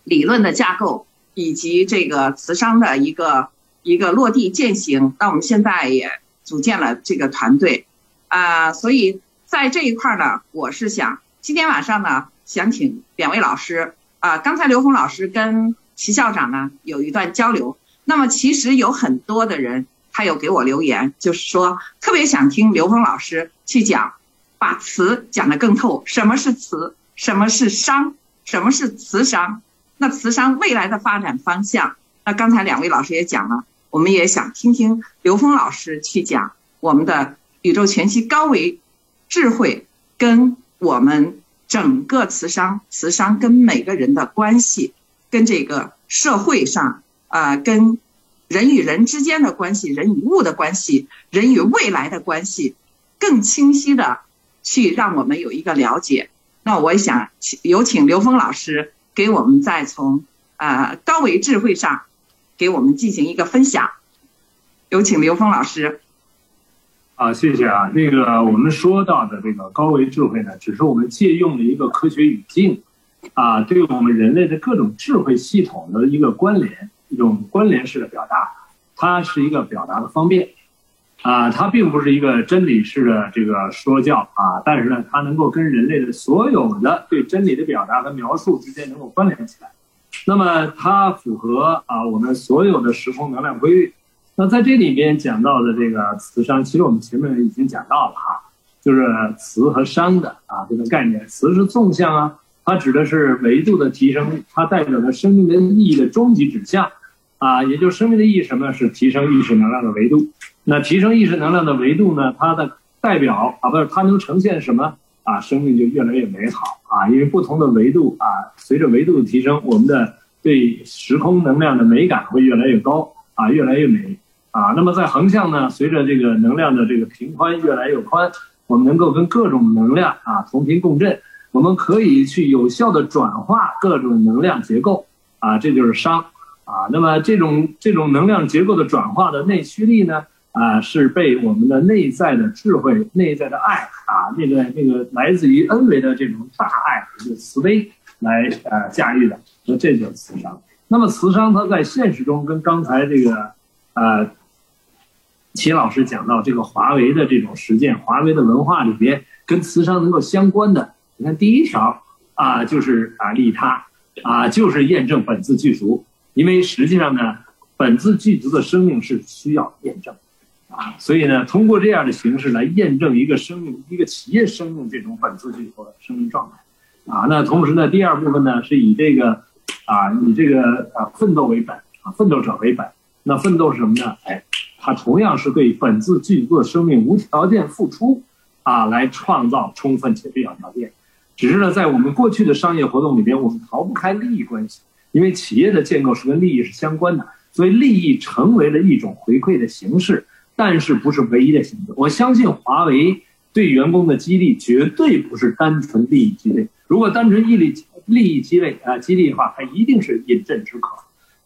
理论的架构，以及这个慈商的一个一个落地践行。那我们现在也组建了这个团队啊，所以在这一块呢，我是想今天晚上呢，想请两位老师。啊，刚才刘峰老师跟齐校长呢有一段交流。那么其实有很多的人，他有给我留言，就是说特别想听刘峰老师去讲，把词讲得更透。什么是词？什么是商？什么是慈商？那慈商未来的发展方向？那刚才两位老师也讲了，我们也想听听刘峰老师去讲我们的宇宙全息高维智慧跟我们。整个慈商，慈商跟每个人的关系，跟这个社会上啊，跟人与人之间的关系，人与物的关系，人与未来的关系，更清晰的去让我们有一个了解。那我也想有请刘峰老师给我们再从啊高维智慧上给我们进行一个分享。有请刘峰老师。啊，谢谢啊。那个我们说到的这个高维智慧呢，只是我们借用了一个科学语境，啊，对我们人类的各种智慧系统的一个关联，一种关联式的表达，它是一个表达的方便，啊，它并不是一个真理式的这个说教啊，但是呢，它能够跟人类的所有的对真理的表达和描述之间能够关联起来，那么它符合啊我们所有的时空能量规律。那在这里面讲到的这个慈商，其实我们前面已经讲到了哈，就是慈和商的啊这个概念。慈是纵向啊，它指的是维度的提升，它代表着生命的意义的终极指向啊，也就是生命的意义什么？是提升意识能量的维度。那提升意识能量的维度呢？它的代表啊，不是它能呈现什么啊？生命就越来越美好啊，因为不同的维度啊，随着维度的提升，我们的对时空能量的美感会越来越高啊，越来越美。啊，那么在横向呢，随着这个能量的这个频宽越来越宽，我们能够跟各种能量啊同频共振，我们可以去有效的转化各种能量结构啊，这就是商啊。那么这种这种能量结构的转化的内驱力呢，啊，是被我们的内在的智慧、内在的爱啊，那个那个来自于恩维的这种大爱、这个慈悲来呃驾驭的，那这就是慈商。那么慈商它在现实中跟刚才这个呃。齐老师讲到这个华为的这种实践，华为的文化里边跟慈商能够相关的，你看第一条啊，就是啊利他，啊就是验证本自具足，因为实际上呢，本自具足的生命是需要验证，啊，所以呢，通过这样的形式来验证一个生命、一个企业生命这种本自具足的生命状态，啊，那同时呢，第二部分呢是以这个啊以这个啊奋斗为本啊奋斗者为本，那奋斗是什么呢？哎。它同样是对本自具足的生命无条件付出，啊，来创造充分且必要条件。只是呢，在我们过去的商业活动里边，我们逃不开利益关系，因为企业的建构是跟利益是相关的，所以利益成为了一种回馈的形式，但是不是唯一的选择。我相信华为对员工的激励绝对不是单纯利益激励，如果单纯利益利益激励啊激励的话，它一定是饮鸩止渴，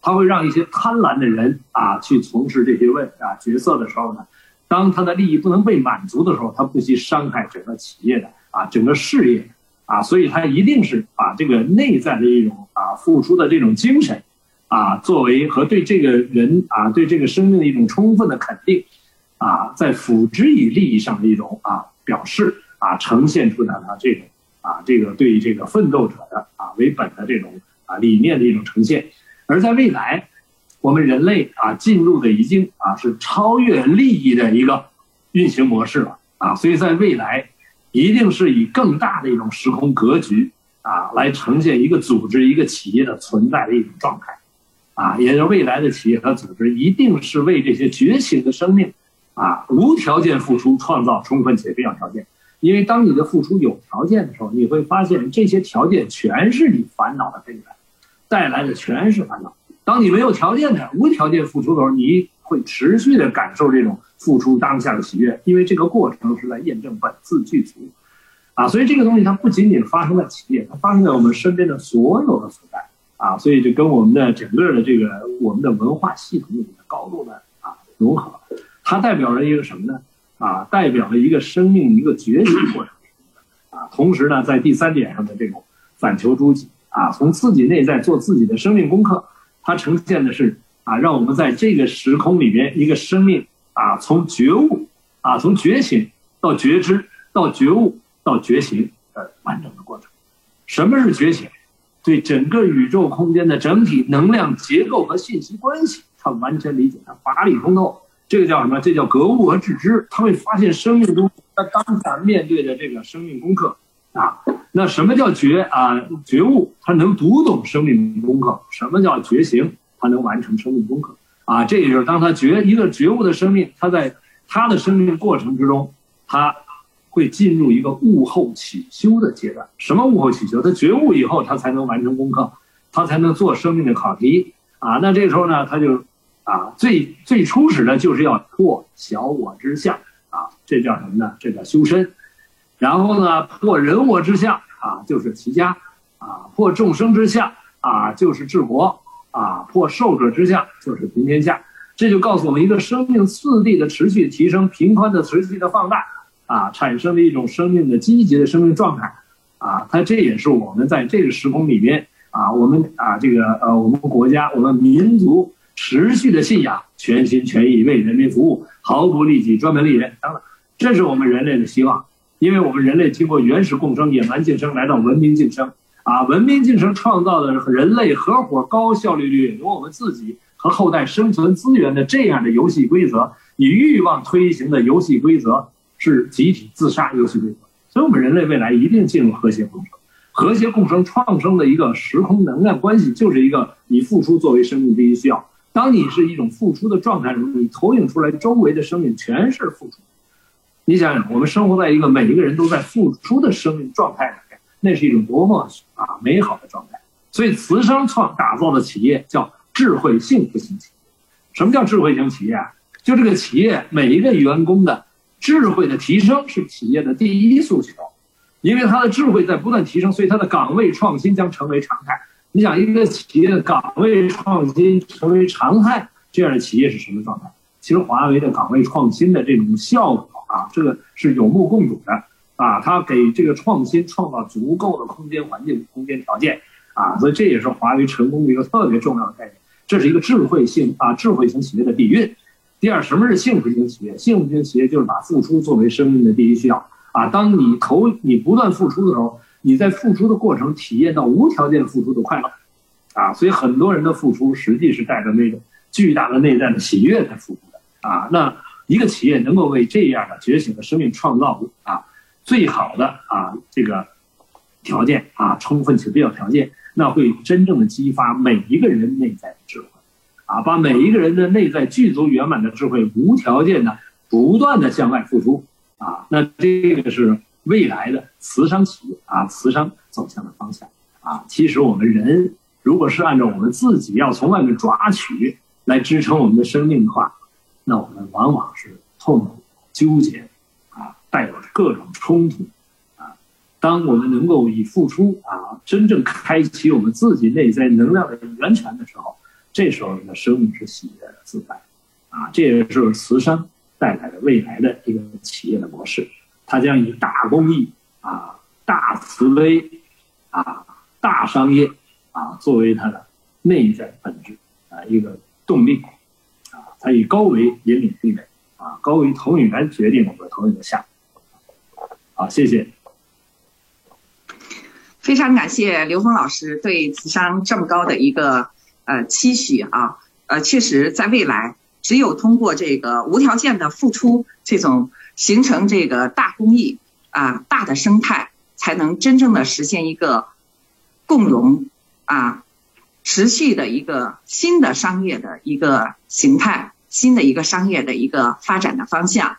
它会让一些贪婪的人啊去从事这些问啊角色的时候呢，当他的利益不能被满足的时候，他不惜伤害整个企业的啊整个事业。啊，所以他一定是把这个内在的一种啊付出的这种精神，啊作为和对这个人啊对这个生命的一种充分的肯定，啊在辅之以利益上的一种啊表示啊呈现出来的这种啊这个对这个奋斗者的啊为本的这种啊理念的一种呈现，而在未来，我们人类啊进入的已经啊是超越利益的一个运行模式了啊，所以在未来。一定是以更大的一种时空格局啊，来呈现一个组织、一个企业的存在的一种状态，啊，也就是未来的企业和组织一定是为这些觉醒的生命，啊，无条件付出，创造充分且必要条件。因为当你的付出有条件的时候，你会发现这些条件全是你烦恼的根源，带来的全是烦恼。当你没有条件的、无条件付出的时候，你会持续的感受这种。付出当下的喜悦，因为这个过程是在验证本自具足，啊，所以这个东西它不仅仅发生在企业，它发生在我们身边的所有的所在，啊，所以就跟我们的整个的这个我们的文化系统里面高度的啊融合，它代表了一个什么呢？啊，代表了一个生命一个觉醒过程，啊，同时呢，在第三点上的这种反求诸己，啊，从自己内在做自己的生命功课，它呈现的是啊，让我们在这个时空里面一个生命。啊，从觉悟，啊，从觉醒到觉知，到觉悟，到觉醒的完整的过程。什么是觉醒？对整个宇宙空间的整体能量结构和信息关系，他完全理解，他法理通透。这个叫什么？这叫格物和致知。他会发现生命中他当下面对的这个生命功课啊。那什么叫觉啊？觉悟，他能读懂生命功课。什么叫觉醒？他能完成生命功课。啊，这也就是当他觉一个觉悟的生命，他在他的生命过程之中，他会进入一个悟后起修的阶段。什么悟后起修？他觉悟以后，他才能完成功课，他才能做生命的考题。啊，那这时候呢，他就啊，最最初始的就是要破小我之相啊，这叫什么呢？这叫修身。然后呢，破人我之相啊，就是齐家啊，破众生之相啊，就是治国。啊，破受者之相就是平天下，这就告诉我们一个生命次第的持续提升，平宽的持续的放大，啊，产生了一种生命的积极的生命状态，啊，它这也是我们在这个时空里面啊，我们啊这个呃我们国家我们民族持续的信仰，全心全意为人民服务，毫不利己，专门利人，等等，这是我们人类的希望，因为我们人类经过原始共生、野蛮竞争，来到文明竞争。啊，文明进程创造的人类合伙高效率掠夺我们自己和后代生存资源的这样的游戏规则，以欲望推行的游戏规则是集体自杀游戏规则。所以，我们人类未来一定进入和谐共生。和谐共生创生的一个时空能量关系，就是一个以付出作为生命第一需要。当你是一种付出的状态的时候，你投影出来周围的生命全是付出。你想想，我们生活在一个每一个人都在付出的生命状态里面。那是一种多么啊美好的状态，所以慈商创打造的企业叫智慧幸福型企业。什么叫智慧型企业啊？就这个企业每一个员工的智慧的提升是企业的第一诉求，因为他的智慧在不断提升，所以他的岗位创新将成为常态。你想，一个企业的岗位创新成为常态，这样的企业是什么状态？其实华为的岗位创新的这种效果啊，这个是有目共睹的。啊，它给这个创新创造足够的空间环境、空间条件，啊，所以这也是华为成功的一个特别重要的概念。这是一个智慧性啊，智慧型企业的底蕴。第二，什么是幸福型企业？幸福型企业就是把付出作为生命的第一需要。啊，当你投你不断付出的时候，你在付出的过程体验到无条件付出的快乐，啊，所以很多人的付出实际是带着那种巨大的内在的喜悦在付出的。啊，那一个企业能够为这样的觉醒的生命创造啊。最好的啊，这个条件啊，充分且必要条件，那会真正的激发每一个人内在的智慧，啊，把每一个人的内在具足圆满的智慧，无条件的不断的向外付出，啊，那这个是未来的慈商企业啊，慈商走向的方向。啊。其实我们人如果是按照我们自己要从外面抓取来支撑我们的生命的话，那我们往往是痛苦、纠结，啊，带有各种冲突，啊，当我们能够以付出啊，真正开启我们自己内在能量的源泉的时候，这时候我们的生命是喜悦的自在，啊，这也是慈善带来的未来的一个企业的模式，它将以大公益啊、大慈悲啊、大商业啊作为它的内在本质啊一个动力啊。它以高维引领地位，啊，高维投影源决定我们投影的项目。好，谢谢。非常感谢刘峰老师对慈商这么高的一个呃期许啊，呃，确实在未来，只有通过这个无条件的付出，这种形成这个大公益啊大的生态，才能真正的实现一个共荣啊持续的一个新的商业的一个形态。新的一个商业的一个发展的方向，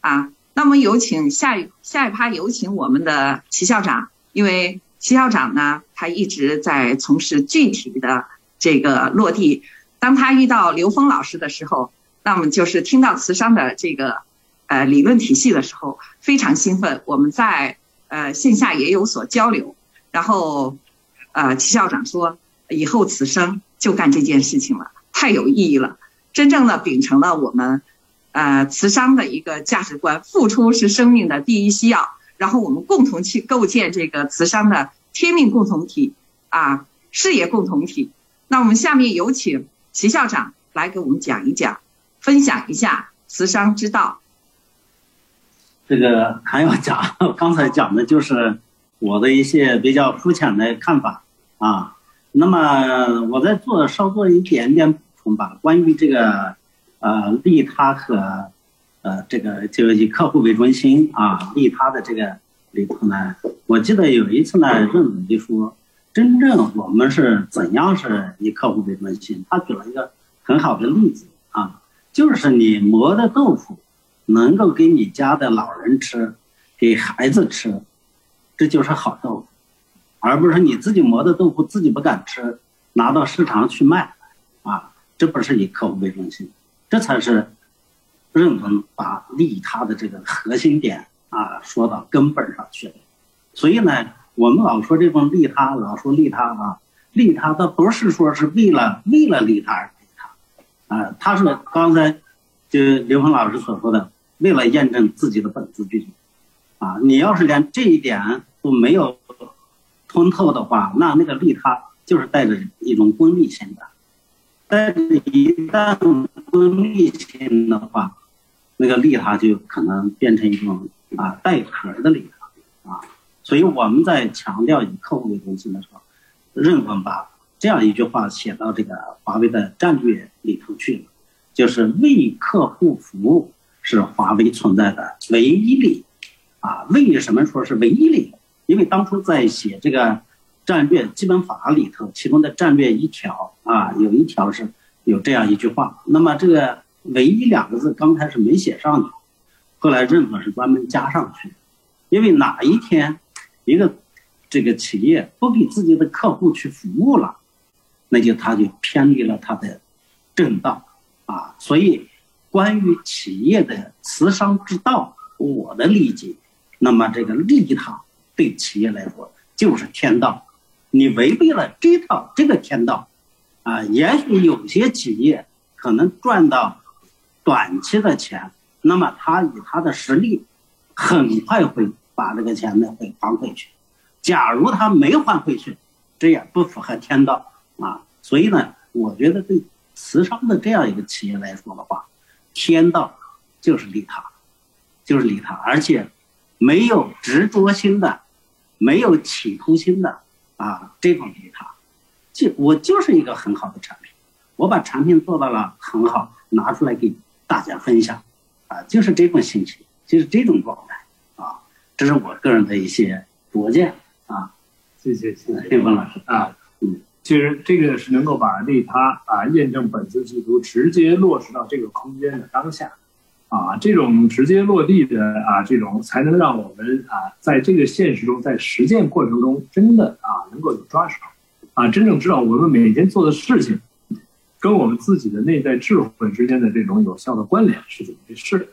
啊，那么有请下一下一趴有请我们的齐校长，因为齐校长呢，他一直在从事具体的这个落地。当他遇到刘峰老师的时候，那么就是听到慈商的这个呃理论体系的时候，非常兴奋。我们在呃线下也有所交流，然后呃齐校长说，以后此生就干这件事情了，太有意义了。真正的秉承了我们，呃，慈商的一个价值观，付出是生命的第一需要。然后我们共同去构建这个慈商的天命共同体，啊，事业共同体。那我们下面有请齐校长来给我们讲一讲，分享一下慈商之道。这个还要讲，刚才讲的就是我的一些比较肤浅的看法啊。那么我再做稍做一点点补充。吧，关于这个，呃，利他和，呃，这个就以客户为中心啊，利他的这个里头呢，我记得有一次呢，任总就说，真正我们是怎样是以客户为中心？他举了一个很好的例子啊，就是你磨的豆腐，能够给你家的老人吃，给孩子吃，这就是好豆腐，而不是你自己磨的豆腐自己不敢吃，拿到市场去卖，啊。这不是以客户为中心，这才是认同把利他的这个核心点啊说到根本上去了。所以呢，我们老说这种利他，老说利他啊，利他倒不是说是为了为了利他而利他，啊，他是刚才就刘鹏老师所说的，为了验证自己的本质具足，啊，你要是连这一点都没有通透的话，那那个利他就是带着一种功利性的。但是，一旦功利性的话，那个利他就可能变成一种啊带壳的利他啊。所以我们在强调以客户为中心的时候，任文把这样一句话写到这个华为的战略里头去了，就是为客户服务是华为存在的唯一利啊。为什么说是唯一利？因为当初在写这个。战略基本法里头，其中的战略一条啊，有一条是有这样一句话。那么这个“唯一”两个字刚开始没写上的，后来认可是专门加上去。因为哪一天一个这个企业不给自己的客户去服务了，那就他就偏离了他的正道啊。所以，关于企业的慈善之道，我的理解，那么这个利他对企业来说就是天道。你违背了这套这个天道，啊，也许有些企业可能赚到短期的钱，那么他以他的实力，很快会把这个钱呢会还回去。假如他没还回去，这也不符合天道啊。所以呢，我觉得对慈善的这样一个企业来说的话，天道就是利他，就是利他，而且没有执着心的，没有企图心的。啊，这种利他，就我就是一个很好的产品，我把产品做到了很好，拿出来给大家分享，啊，就是这种心情，就是这种状态，啊，这是我个人的一些拙见，啊，谢谢谢谢。叶峰老师啊，嗯，其实这个是能够把利他啊验证本质基础直接落实到这个空间的当下。啊，这种直接落地的啊，这种才能让我们啊，在这个现实中，在实践过程中，真的啊，能够有抓手。啊，真正知道我们每天做的事情，跟我们自己的内在智慧之间的这种有效的关联是怎么回事，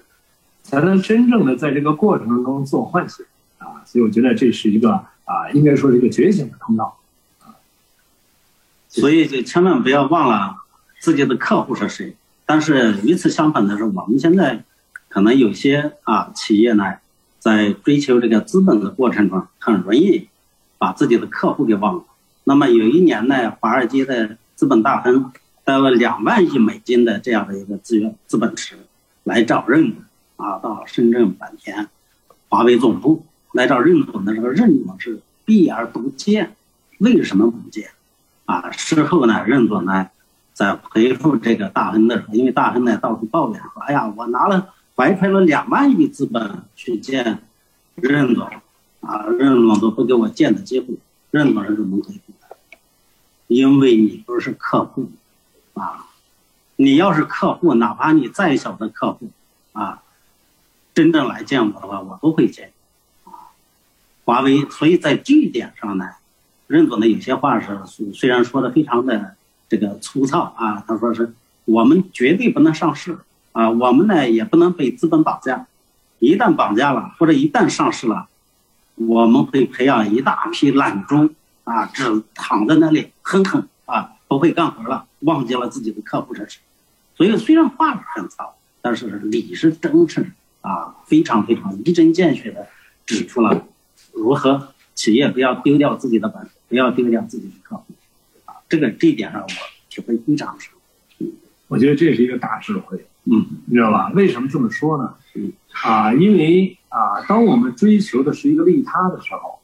才能真正的在这个过程中做唤醒啊。所以我觉得这是一个啊，应该说是一个觉醒的通道。所以就千万不要忘了自己的客户是谁。但是与此相反的是，我们现在可能有些啊企业呢，在追求这个资本的过程中，很容易把自己的客户给忘了。那么有一年呢，华尔街的资本大亨带了两万亿美金的这样的一个资源资本池来找任总啊，到深圳坂田、华为总部来找任总的时候，任总是避而不见。为什么不见？啊，事后呢，任总呢？在回复这个大亨的时候，因为大亨呢到处抱怨说：“哎呀，我拿了白揣了两万亿资本去见任总，啊，任总都不给我见的机会。”任总是怎么回复的？因为你不是客户，啊，你要是客户，哪怕你再小的客户，啊，真正来见我的话，我都会见。啊，华为，所以在这一点上呢，任总的有些话是虽然说的非常的。这个粗糙啊，他说是我们绝对不能上市啊，我们呢也不能被资本绑架，一旦绑架了或者一旦上市了，我们会培养一大批懒中啊，只躺在那里哼哼啊，不会干活了，忘记了自己的客户是谁。所以虽然话很糙，但是理是真诚啊，非常非常一针见血的指出了如何企业不要丢掉自己的本，不要丢掉自己的客户。这个这一点上，我体会非常深。我觉得这是一个大智慧，嗯，你知道吧？为什么这么说呢？啊，因为啊，当我们追求的是一个利他的时候，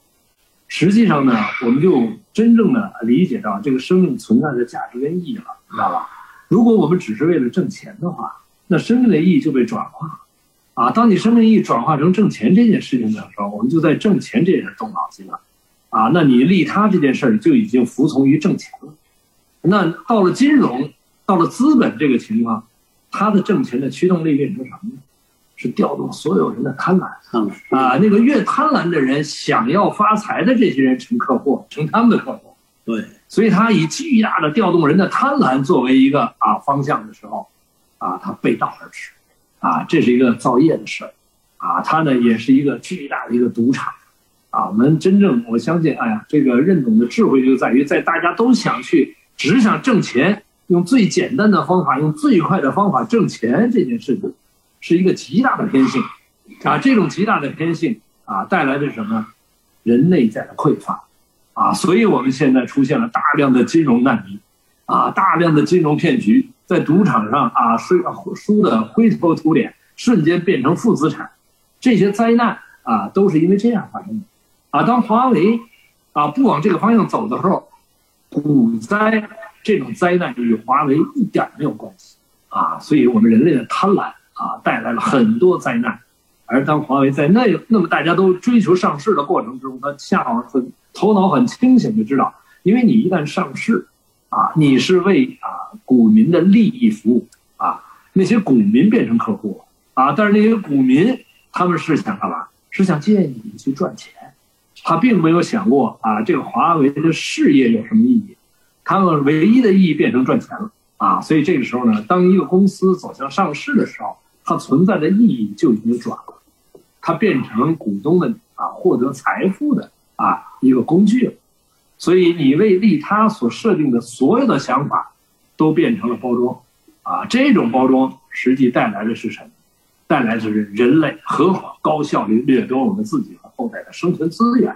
实际上呢，我们就真正的理解到这个生命存在的价值跟意义了，知道吧？如果我们只是为了挣钱的话，那生命的意义就被转化。啊，当你生命意义转化成挣钱这件事情的时候，我们就在挣钱这件事动脑筋了。啊，那你利他这件事儿就已经服从于挣钱了。那到了金融，到了资本这个情况，它的挣钱的驱动力变成什么呢？是调动所有人的贪婪。啊，那个越贪婪的人，想要发财的这些人成客户，成他们的客户。对，所以他以巨大的调动人的贪婪作为一个啊方向的时候，啊，他背道而驰。啊，这是一个造业的事儿。啊，他呢也是一个巨大的一个赌场。啊，我们真正我相信，哎呀，这个任总的智慧就在于，在大家都想去只想挣钱，用最简单的方法，用最快的方法挣钱这件事情，是一个极大的偏性，啊，这种极大的偏性啊，带来的是什么？人内在的匮乏，啊，所以我们现在出现了大量的金融难民，啊，大量的金融骗局，在赌场上啊，输输的灰头土脸，瞬间变成负资产，这些灾难啊，都是因为这样发生的。啊，当华为啊不往这个方向走的时候，股灾这种灾难与华为一点没有关系啊。所以我们人类的贪婪啊带来了很多灾难，而当华为在那那么大家都追求上市的过程之中，他恰好很头脑很清醒的知道，因为你一旦上市啊，你是为啊股民的利益服务啊，那些股民变成客户啊，但是那些股民他们是想干嘛？是想借你去赚钱。他并没有想过啊，这个华为的事业有什么意义？他们唯一的意义变成赚钱了啊！所以这个时候呢，当一个公司走向上市的时候，它存在的意义就已经转了，它变成股东的啊获得财富的啊一个工具了。所以你为利他所设定的所有的想法，都变成了包装啊！这种包装实际带来的是什么？带来的是人类何况高效率掠夺我们自己。后代的生存资源，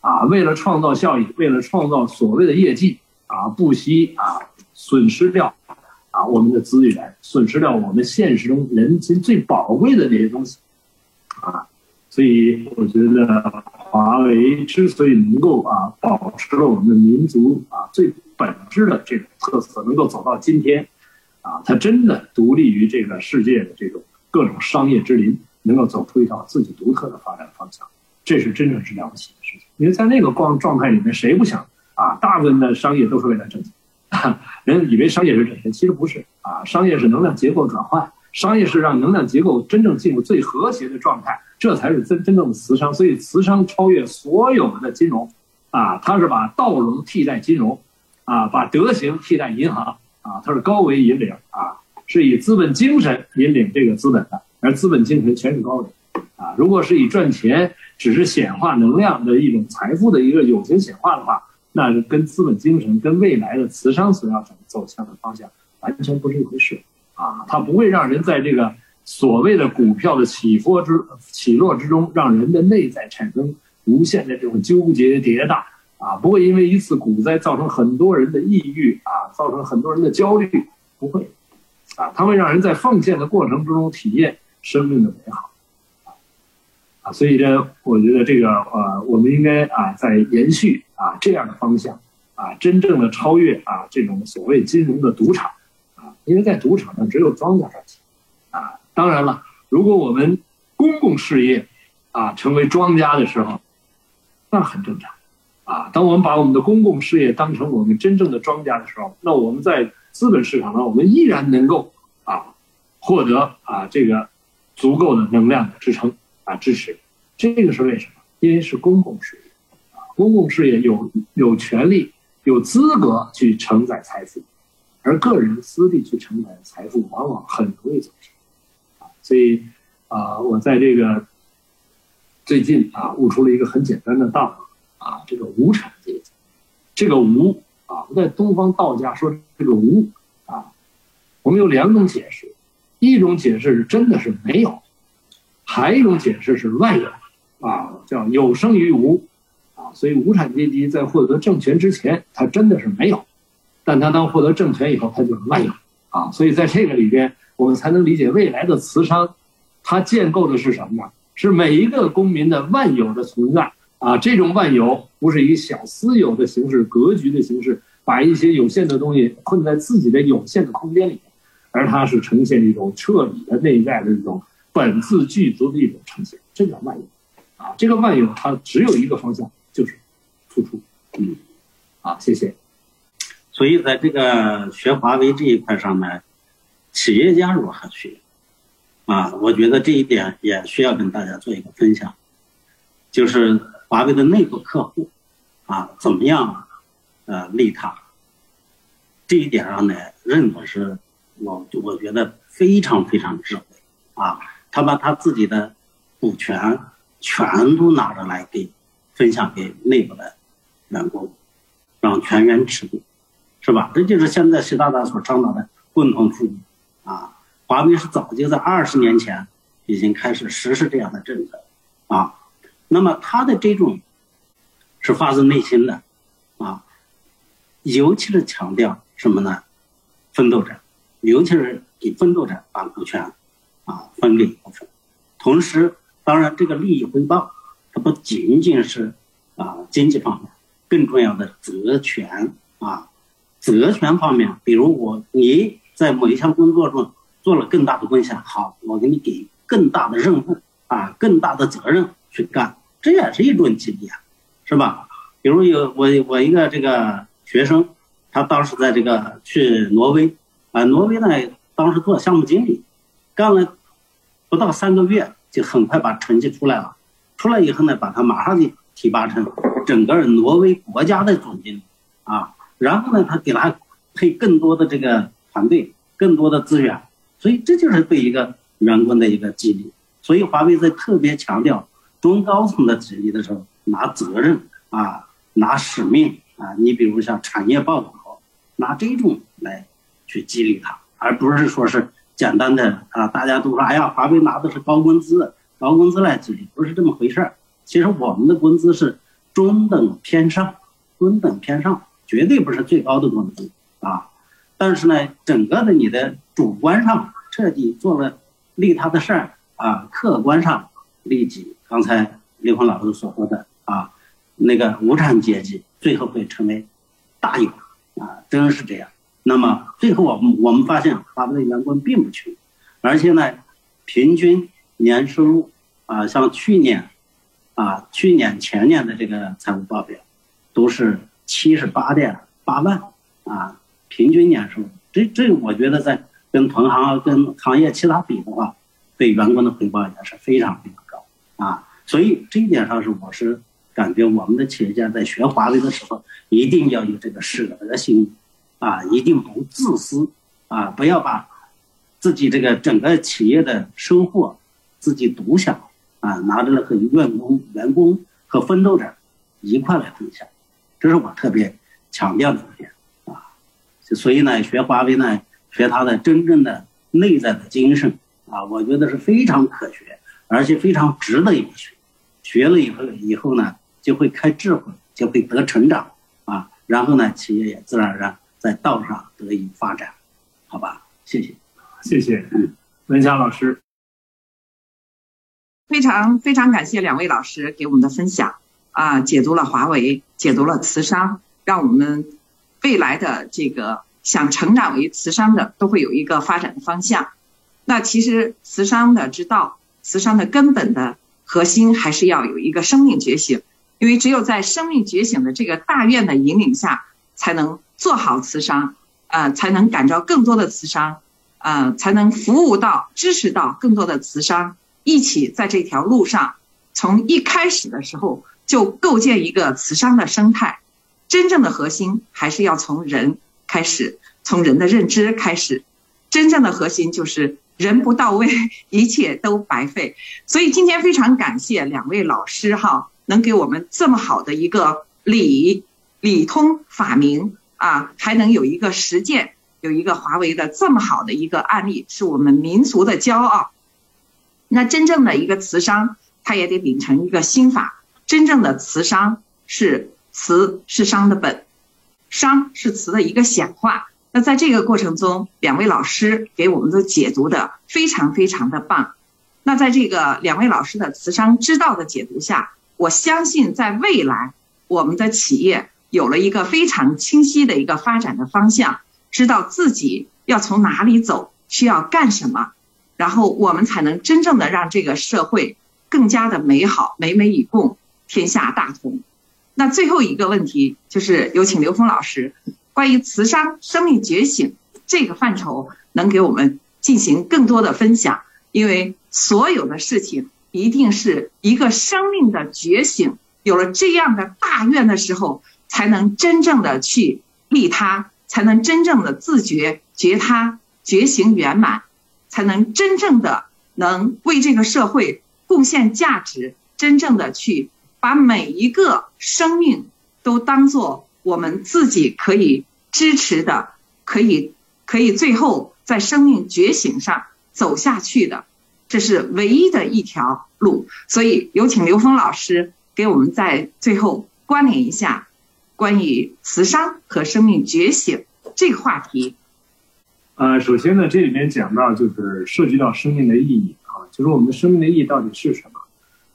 啊，为了创造效益，为了创造所谓的业绩，啊，不惜啊损失掉啊我们的资源，损失掉我们现实中人心最宝贵的那些东西，啊，所以我觉得华为之所以能够啊保持了我们的民族啊最本质的这种特色，能够走到今天，啊，它真的独立于这个世界的这种各种商业之林，能够走出一条自己独特的发展方向。这是真正是了不起的事情，因为在那个光状态里面，谁不想啊？大部分的商业都是为了挣钱，人以为商业是挣钱，其实不是啊。商业是能量结构转换，商业是让能量结构真正进入最和谐的状态，这才是真真正的慈商。所以慈商超越所有的金融，啊，它是把道融替代金融，啊，把德行替代银行啊，它是高维引领啊，是以资本精神引领这个资本的，而资本精神全是高维啊。如果是以赚钱只是显化能量的一种财富的一个有形显化的话，那是跟资本精神跟未来的慈商所要走走向的方向完全不是一回事啊，它不会让人在这个。所谓的股票的起伏之起落之中，让人的内在产生无限的这种纠结跌宕啊，不会因为一次股灾造成很多人的抑郁啊，造成很多人的焦虑，不会，啊，它会让人在奉献的过程之中体验生命的美好，啊，所以呢，我觉得这个呃，我们应该啊，在延续啊这样的方向啊，真正的超越啊这种所谓金融的赌场啊，因为在赌场上只有庄家赚钱啊。当然了，如果我们公共事业啊成为庄家的时候，那很正常，啊，当我们把我们的公共事业当成我们真正的庄家的时候，那我们在资本市场上，我们依然能够啊获得啊这个足够的能量的支撑啊支持，这个是为什么？因为是公共事业，啊，公共事业有有权利、有资格去承载财富，而个人私利去承载财富，往往很容易走偏。所以，啊，我在这个最近啊，悟出了一个很简单的道啊，这个无产阶级，这个无啊，在东方道家说这个无啊，我们有两种解释，一种解释是真的是没有，还有一种解释是万有啊，叫有生于无啊，所以无产阶级在获得政权之前，他真的是没有，但他当获得政权以后，他就是万有啊，所以在这个里边。我们才能理解未来的慈商，它建构的是什么呢？是每一个公民的万有的存在啊！这种万有不是以小私有的形式、格局的形式，把一些有限的东西困在自己的有限的空间里，而它是呈现一种彻底的内在的这种本自具足的一种呈现，这叫万有啊！这个万有它只有一个方向，就是付出。嗯，好，谢谢。所以在这个学华为这一块上呢。企业家如何去？啊，我觉得这一点也需要跟大家做一个分享，就是华为的内部客户，啊，怎么样，呃，利他？这一点上呢，任总是，我我觉得非常非常智慧，啊，他把他自己的股权全都拿着来给分享给内部的员工，让全员持股，是吧？这就是现在习大大所倡导的共同富裕。啊，华为是早就在二十年前已经开始实施这样的政策，啊，那么他的这种是发自内心的，啊，尤其是强调什么呢？奋斗者，尤其是给奋斗者把股权啊分给一部分，同时，当然这个利益回报，它不仅仅是啊经济方面，更重要的责权啊，责权方面，比如我你。在某一项工作中做了更大的贡献，好，我给你给更大的任务啊，更大的责任去干，这也是一种激励啊，是吧？比如有我我一个这个学生，他当时在这个去挪威啊，挪威呢当时做项目经理，干了不到三个月，就很快把成绩出来了，出来以后呢，把他马上就提拔成整个挪威国家的总经理啊，然后呢，他给他配更多的这个。团队更多的资源，所以这就是对一个员工的一个激励。所以华为在特别强调中高层的激励的时候，拿责任啊，拿使命啊。你比如像产业报道，拿这种来去激励他，而不是说是简单的啊。大家都说，哎呀，华为拿的是高工资，高工资来激励，不是这么回事儿。其实我们的工资是中等偏上，中等偏上，绝对不是最高的工资啊。但是呢，整个的你的主观上彻底做了利他的事儿啊，客观上利己。刚才刘峰老师所说的啊，那个无产阶级最后会成为大有啊，真是这样。那么最后我们我们发现，华为的员工并不穷，而且呢，平均年收入啊，像去年啊，去年前年的这个财务报表都是七十八点八万啊。平均年收入，这这我觉得在跟同行、跟行业其他比的话，对员工的回报也是非常非常高啊。所以这一点上是我是感觉我们的企业家在学华为的时候，一定要有这个舍得心，啊，一定不自私，啊，不要把自己这个整个企业的收获自己独享，啊，拿着和员工、员工和奋斗者一块来分享，这是我特别强调的一点，啊，所以呢，学华为呢，学它的真正的内在的精神，啊，我觉得是非常可学，而且非常值得一学，学了以后以后呢。就会开智慧，就会得成长，啊，然后呢，企业也自然而然在道上得以发展，好吧？谢谢，谢谢，嗯，文强老师，非常非常感谢两位老师给我们的分享，啊，解读了华为，解读了慈商，让我们未来的这个想成长为慈商的都会有一个发展的方向。那其实慈商的之道，慈商的根本的核心还是要有一个生命觉醒。因为只有在生命觉醒的这个大愿的引领下，才能做好慈商，呃，才能感召更多的慈商，呃，才能服务到、支持到更多的慈商，一起在这条路上，从一开始的时候就构建一个慈商的生态。真正的核心还是要从人开始，从人的认知开始。真正的核心就是人不到位，一切都白费。所以今天非常感谢两位老师哈。能给我们这么好的一个理理通法明啊，还能有一个实践，有一个华为的这么好的一个案例，是我们民族的骄傲。那真正的一个慈商，他也得秉承一个心法。真正的慈商是慈是商的本，商是慈的一个显化。那在这个过程中，两位老师给我们的解读的非常非常的棒。那在这个两位老师的慈商之道的解读下。我相信，在未来，我们的企业有了一个非常清晰的一个发展的方向，知道自己要从哪里走，需要干什么，然后我们才能真正的让这个社会更加的美好，美美与共，天下大同。那最后一个问题就是，有请刘峰老师，关于慈商生命觉醒这个范畴，能给我们进行更多的分享，因为所有的事情。一定是一个生命的觉醒，有了这样的大愿的时候，才能真正的去利他，才能真正的自觉觉他觉醒圆满，才能真正的能为这个社会贡献价值，真正的去把每一个生命都当做我们自己可以支持的，可以可以最后在生命觉醒上走下去的。这是唯一的一条路，所以有请刘峰老师给我们在最后关联一下关于慈商和生命觉醒这个话题。呃，首先呢，这里面讲到就是涉及到生命的意义啊，就是我们生命的意义到底是什么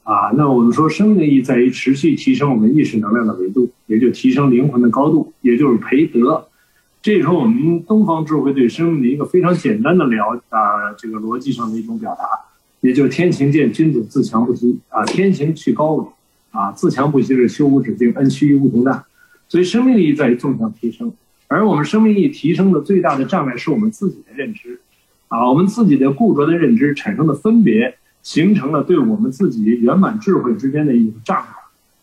啊？那我们说生命的意义在于持续提升我们意识能量的维度，也就提升灵魂的高度，也就是培德。这是我们东方智慧对生命的一个非常简单的了啊，这个逻辑上的一种表达，也就是天行健，君子自强不息啊。天行去高啊，自强不息是修无止境，恩趋于无穷大。所以生命力在于纵向提升，而我们生命力提升的最大的障碍是我们自己的认知啊，我们自己的固着的认知产生的分别，形成了对我们自己圆满智慧之间的一种障碍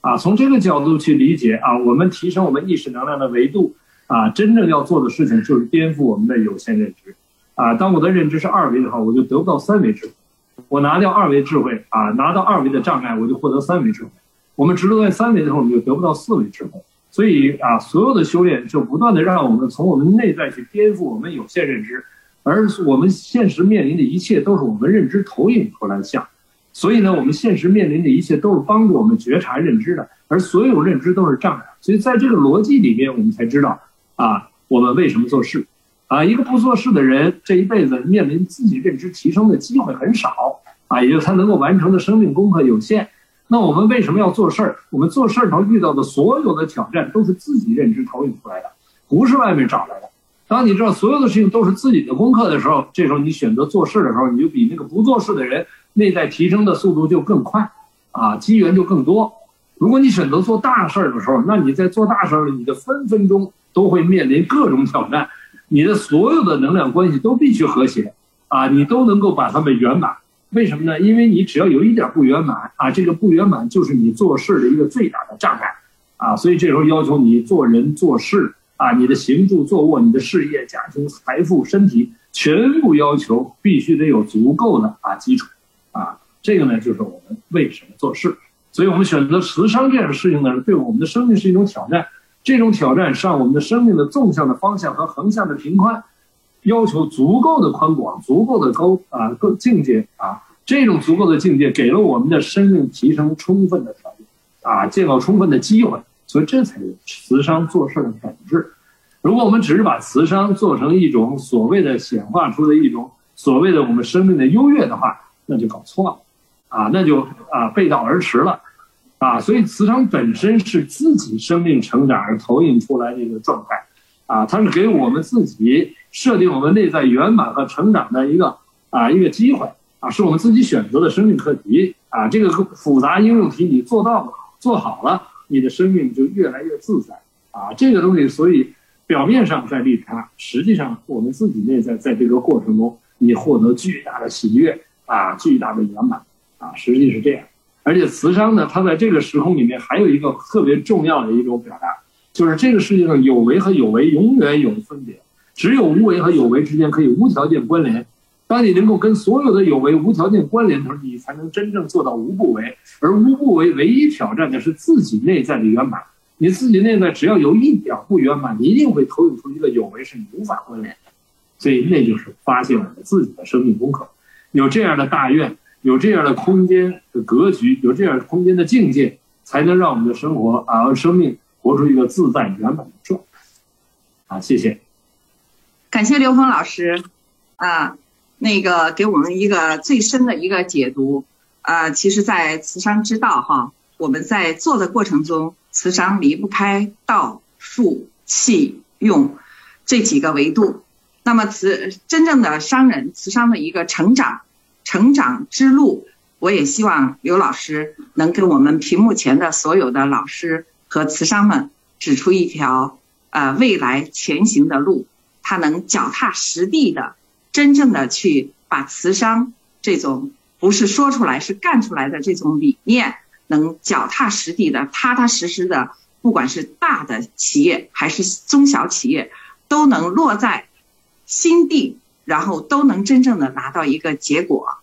啊。从这个角度去理解啊，我们提升我们意识能量的维度。啊，真正要做的事情就是颠覆我们的有限认知。啊，当我的认知是二维的话，我就得不到三维智慧。我拿掉二维智慧，啊，拿到二维的障碍，我就获得三维智慧。我们执着在三维的时候，我们就得不到四维智慧。所以啊，所有的修炼就不断的让我们从我们内在去颠覆我们有限认知，而我们现实面临的一切都是我们认知投影出来的像。所以呢，我们现实面临的一切都是帮助我们觉察认知的，而所有认知都是障碍。所以在这个逻辑里面，我们才知道。啊，我们为什么做事？啊，一个不做事的人，这一辈子面临自己认知提升的机会很少啊，也就他能够完成的生命功课有限。那我们为什么要做事儿？我们做事儿时候遇到的所有的挑战都是自己认知投影出来的，不是外面找来的。当你知道所有的事情都是自己的功课的时候，这时候你选择做事的时候，你就比那个不做事的人内在提升的速度就更快，啊，机缘就更多。如果你选择做大事儿的时候，那你在做大事儿，你的分分钟。都会面临各种挑战，你的所有的能量关系都必须和谐，啊，你都能够把它们圆满，为什么呢？因为你只要有一点不圆满啊，这个不圆满就是你做事的一个最大的障碍啊。所以这时候要求你做人做事啊，你的行住坐卧、你的事业、家庭、财富、身体，全部要求必须得有足够的啊基础啊。这个呢，就是我们为什么做事。所以我们选择慈商这样的事情呢，对我们的生命是一种挑战。这种挑战是让我们的生命的纵向的方向和横向的平宽，要求足够的宽广、足够的高啊够境界啊。这种足够的境界给了我们的生命提升充分的条件啊，建构充分的机会。所以这才是慈商做事的本质。如果我们只是把慈商做成一种所谓的显化出的一种所谓的我们生命的优越的话，那就搞错了啊，那就啊背道而驰了。啊，所以慈商本身是自己生命成长而投影出来的一个状态，啊，它是给我们自己设定我们内在圆满和成长的一个啊一个机会，啊，是我们自己选择的生命课题，啊，这个复杂应用题你做到了，做好了，你的生命就越来越自在，啊，这个东西，所以表面上在利他，实际上我们自己内在在这个过程中，你获得巨大的喜悦，啊，巨大的圆满，啊，实际是这样。而且慈商呢，它在这个时空里面还有一个特别重要的一种表达，就是这个世界上有为和有为永远有分别，只有无为和有为之间可以无条件关联。当你能够跟所有的有为无条件关联的时候，你才能真正做到无不为。而无不为唯一挑战的是自己内在的圆满。你自己内在只要有一点不圆满，你一定会投影出一个有为是你无法关联的。所以那就是发现我们自己的生命功课，有这样的大愿。有这样的空间的格局，有这样的空间的境界，才能让我们的生活啊，生命活出一个自在圆满的状态。啊，谢谢，感谢刘峰老师啊，那个给我们一个最深的一个解读啊。其实，在慈商之道哈，我们在做的过程中，慈商离不开道、术、气、用这几个维度。那么，慈真正的商人，慈商的一个成长。成长之路，我也希望刘老师能给我们屏幕前的所有的老师和慈商们指出一条呃未来前行的路，他能脚踏实地的，真正的去把慈商这种不是说出来是干出来的这种理念，能脚踏实地的、踏踏实实的，不管是大的企业还是中小企业，都能落在心地。然后都能真正的拿到一个结果，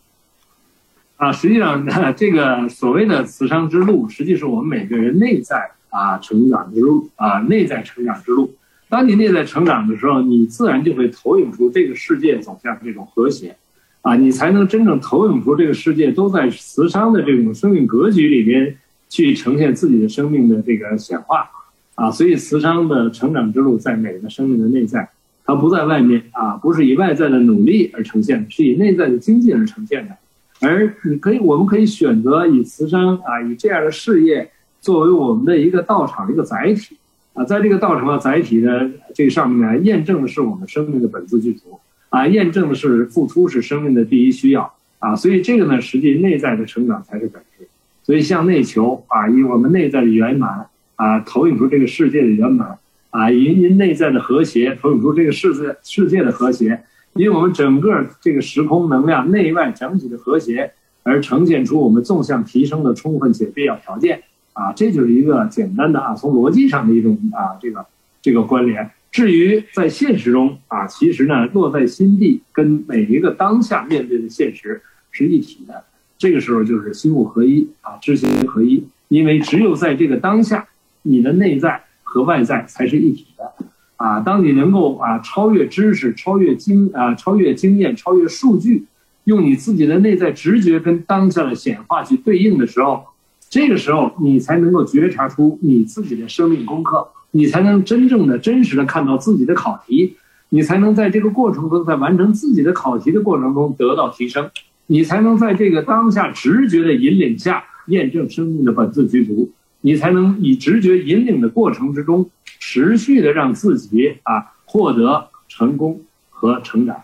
啊，实际上呢这个所谓的慈商之路，实际是我们每个人内在啊成长之路啊内在成长之路。当你内在成长的时候，你自然就会投影出这个世界走向这种和谐，啊，你才能真正投影出这个世界都在慈商的这种生命格局里边去呈现自己的生命的这个显化，啊，所以慈商的成长之路在每个生命的内在。它不在外面啊，不是以外在的努力而呈现的，是以内在的经济而呈现的。而你可以，我们可以选择以慈商啊，以这样的事业作为我们的一个道场一个载体啊，在这个道场的载体的这上面呢，验证的是我们生命的本自具足啊，验证的是付出是生命的第一需要啊，所以这个呢，实际内在的成长才是本质。所以向内求啊，以我们内在的圆满啊，投影出这个世界的圆满。啊，因因内在的和谐投影出这个世界世界的和谐，因我们整个这个时空能量内外整体的和谐，而呈现出我们纵向提升的充分且必要条件。啊，这就是一个简单的啊，从逻辑上的一种啊，这个这个关联。至于在现实中啊，其实呢，落在心地跟每一个当下面对的现实是一体的。这个时候就是心物合一啊，知行合一。因为只有在这个当下，你的内在。和外在才是一体的，啊，当你能够啊超越知识、超越经啊超越经验、超越数据，用你自己的内在直觉跟当下的显化去对应的时候，这个时候你才能够觉察出你自己的生命功课，你才能真正的真实的看到自己的考题，你才能在这个过程中，在完成自己的考题的过程中得到提升，你才能在这个当下直觉的引领下验证生命的本自具足。你才能以直觉引领的过程之中，持续的让自己啊获得成功和成长，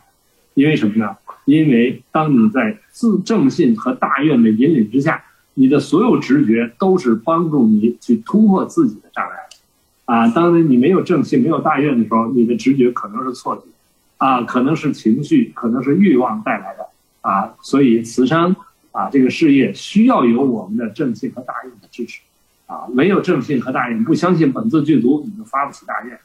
因为什么呢？因为当你在自正信和大愿的引领之下，你的所有直觉都是帮助你去突破自己的障碍，啊，当然你没有正气、没有大愿的时候，你的直觉可能是错觉，啊，可能是情绪，可能是欲望带来的，啊，所以慈善啊这个事业需要有我们的正信和大愿的支持，啊，没有正信和大愿，不相信本自具足，你就发不起大愿；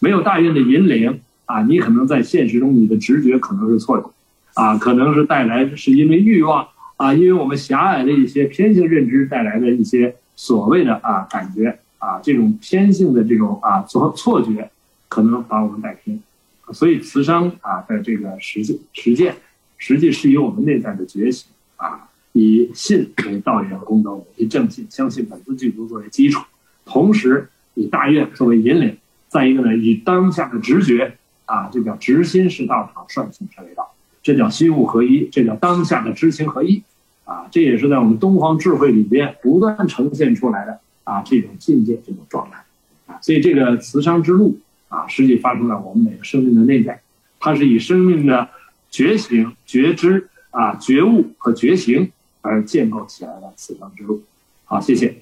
没有大愿的引领，啊，你可能在现实中你的直觉可能是错的，啊，可能是带来是因为欲望啊，因为我们狭隘的一些偏性认知带来的一些所谓的啊感觉啊，这种偏性的这种啊错错觉，可能把我们带偏。所以慈商啊的这个实践实践，实际是以我们内在的觉醒啊，以信为道源功德，以正信相信本自具足作为基础，同时以大愿作为引领，再一个呢，以当下的直觉啊，这叫直心是道场，率性成为道，这叫心物合一，这叫当下的知行合一。啊，这也是在我们东方智慧里边不断呈现出来的啊这种境界这种状态啊，所以这个慈商之路。啊，实际发生在我们每个生命的内在，它是以生命的觉醒、觉知啊、觉悟和觉醒而建构起来的慈商之路。好，谢谢。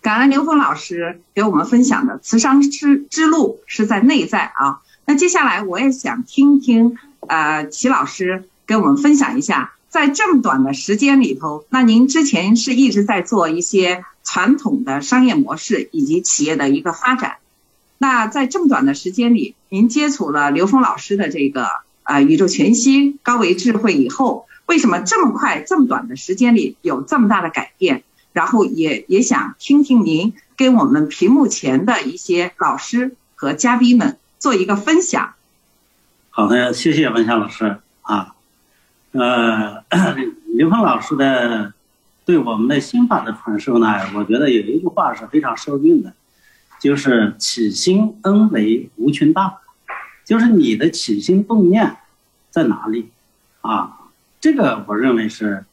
感恩刘峰老师给我们分享的慈商之之路是在内在啊。那接下来我也想听听呃齐老师给我们分享一下，在这么短的时间里头，那您之前是一直在做一些传统的商业模式以及企业的一个发展。那在这么短的时间里，您接触了刘峰老师的这个啊宇宙全息高维智慧以后，为什么这么快这么短的时间里有这么大的改变？然后也也想听听您跟我们屏幕前的一些老师和嘉宾们做一个分享。好的，谢谢文霞老师啊。呃，刘峰老师的对我们的心法的传授呢，我觉得有一句话是非常受用的。就是起心恩为无穷大，就是你的起心动念在哪里啊？这个我认为是，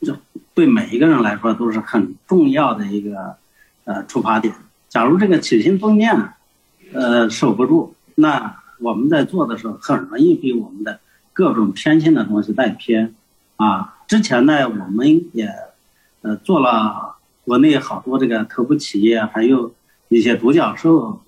就对每一个人来说都是很重要的一个呃出发点。假如这个起心动念呃守不住，那我们在做的时候很容易被我们的各种偏心的东西带偏啊。之前呢，我们也呃做了国内好多这个头部企业，还有。一些独角兽、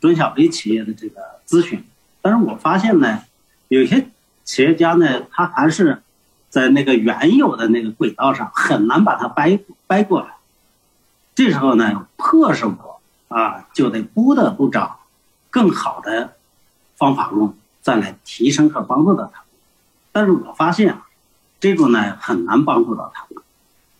中小微企业的这个咨询，但是我发现呢，有些企业家呢，他还是在那个原有的那个轨道上，很难把它掰掰过来。这时候呢，迫使我啊，就得不得不找更好的方法论，再来提升和帮助到他们。但是我发现啊，这种呢很难帮助到他们，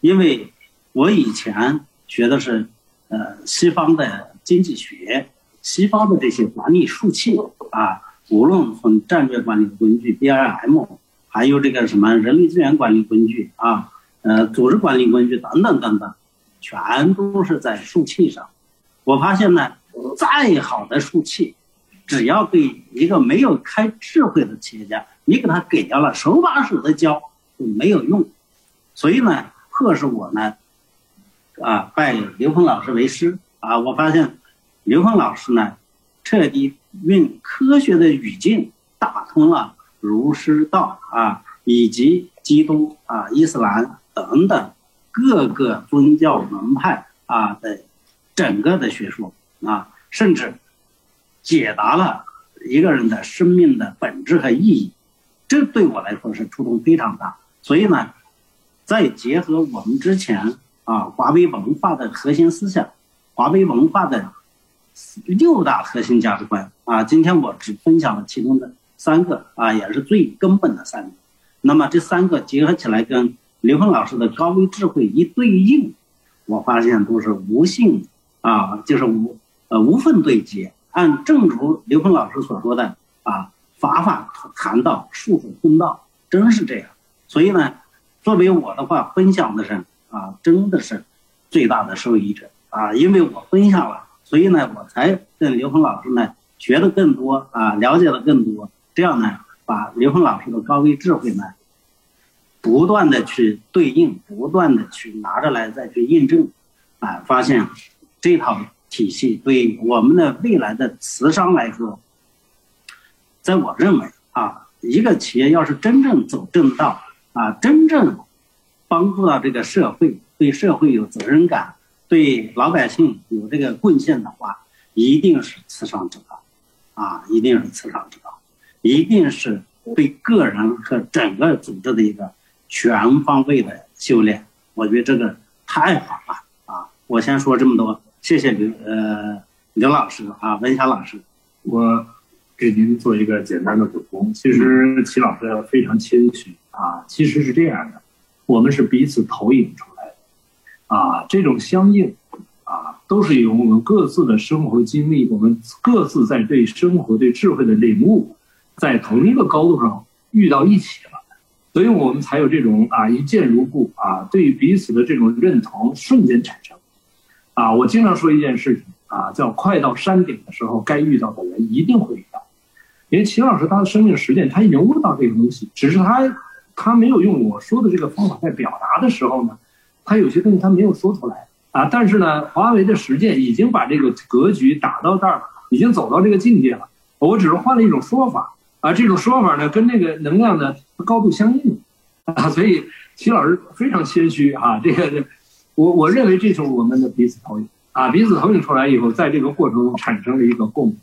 因为我以前学的是。呃，西方的经济学，西方的这些管理术器啊，无论从战略管理工具 B I M，还有这个什么人力资源管理工具啊，呃，组织管理工具等等等等，全都是在术器上。我发现呢，再好的术器，只要对一个没有开智慧的企业家，你给他给掉了，手把手的教就没有用。所以呢，迫使我呢。啊，拜刘峰老师为师啊！我发现刘峰老师呢，彻底用科学的语境打通了儒释道啊，以及基督啊、伊斯兰等等各个宗教门派啊的整个的学说啊，甚至解答了一个人的生命的本质和意义。这对我来说是触动非常大。所以呢，再结合我们之前。啊，华为文化的核心思想，华为文化的六大核心价值观啊，今天我只分享了其中的三个啊，也是最根本的三个。那么这三个结合起来，跟刘峰老师的高维智慧一对应，我发现都是无性啊，就是无呃无缝对接。按正如刘峰老师所说的啊，法法谈道，术术通道，真是这样。所以呢，作为我的话，分享的是。啊，真的是最大的受益者啊！因为我分享了，所以呢，我才跟刘峰老师呢学的更多啊，了解的更多。这样呢，把刘峰老师的高维智慧呢，不断的去对应，不断的去拿着来再去印证，啊，发现这套体系对我们的未来的慈商来说，在我认为啊，一个企业要是真正走正道啊，真正。帮助到这个社会，对社会有责任感，对老百姓有这个贡献的话，一定是慈善之道，啊，一定是慈善之道，一定是对个人和整个组织的一个全方位的修炼。我觉得这个太好了啊！我先说这么多，谢谢刘呃刘老师啊，文霞老师。我给您做一个简单的补充。其实齐老师非常谦虚啊，其实是这样的，我们是彼此投影出来的啊，这种相应啊，都是由我们各自的生活经历，我们各自在对生活、对智慧的领悟，在同一个高度上遇到一起了，所以我们才有这种啊一见如故啊，对彼此的这种认同瞬间产生。啊，我经常说一件事情。啊，叫快到山顶的时候，该遇到的人一定会遇到。因为秦老师他的生命实践，他已经悟到这个东西，只是他他没有用我说的这个方法在表达的时候呢，他有些东西他没有说出来啊。但是呢，华为的实践已经把这个格局打到这儿了，已经走到这个境界了。我只是换了一种说法啊，这种说法呢跟那个能量呢高度相应啊，所以齐老师非常谦虚啊。这个我我认为这就是我们的彼此投影。啊，彼此投影出来以后，在这个过程中产生了一个共鸣，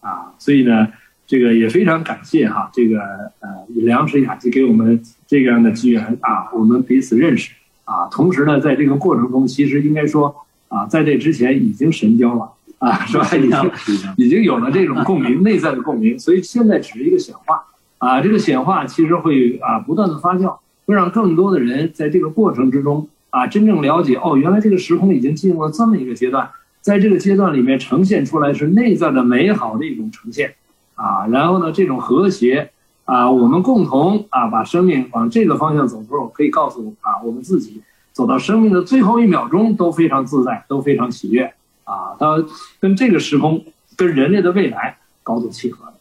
啊，所以呢，这个也非常感谢哈，这个呃梁石雅集给我们这样的机缘啊，我们彼此认识啊，同时呢，在这个过程中，其实应该说啊，在这之前已经神交了啊，是吧？已经已经有了这种共鸣，内在的共鸣，所以现在只是一个显化啊，这个显化其实会啊不断的发酵，会让更多的人在这个过程之中。啊，真正了解哦，原来这个时空已经进入了这么一个阶段，在这个阶段里面呈现出来是内在的美好的一种呈现，啊，然后呢，这种和谐，啊，我们共同啊把生命往这个方向走的时候，可以告诉啊我们自己，走到生命的最后一秒钟都非常自在，都非常喜悦，啊，它跟这个时空跟人类的未来高度契合的，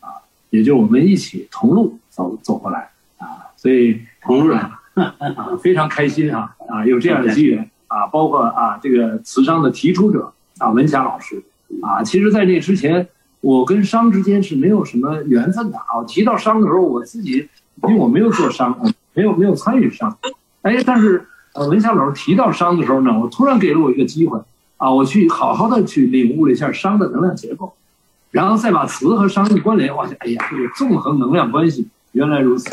啊，也就我们一起同路走走过来，啊，所以同路人。啊，非常开心啊啊，有这样的机缘 啊，包括啊这个慈商的提出者啊文霞老师啊，其实，在那之前，我跟商之间是没有什么缘分的啊。提到商的时候，我自己因为我没有做商，没有没有参与商，哎，但是呃文霞老师提到商的时候呢，我突然给了我一个机会啊，我去好好的去领悟了一下商的能量结构，然后再把词和商一关联，哇塞，哎呀，这个纵横能量关系原来如此。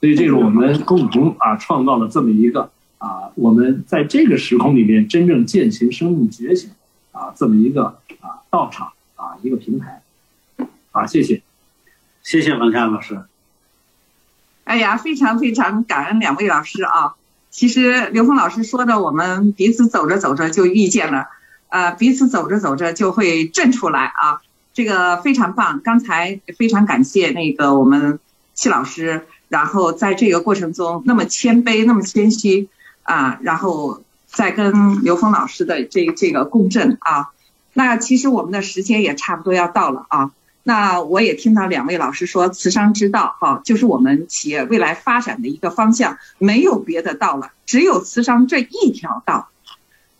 所以，这是我们共同啊创造了这么一个啊，我们在这个时空里面真正践行生命觉醒啊这么一个啊道场啊一个平台，啊，谢谢，谢谢王强老师。哎呀，非常非常感恩两位老师啊！其实刘峰老师说的，我们彼此走着走着就遇见了，呃，彼此走着走着就会震出来啊，这个非常棒。刚才非常感谢那个我们戚老师。然后在这个过程中，那么谦卑，那么谦虚，啊，然后再跟刘峰老师的这这个共振啊，那其实我们的时间也差不多要到了啊。那我也听到两位老师说，慈商之道，哈，就是我们企业未来发展的一个方向，没有别的道了，只有慈商这一条道。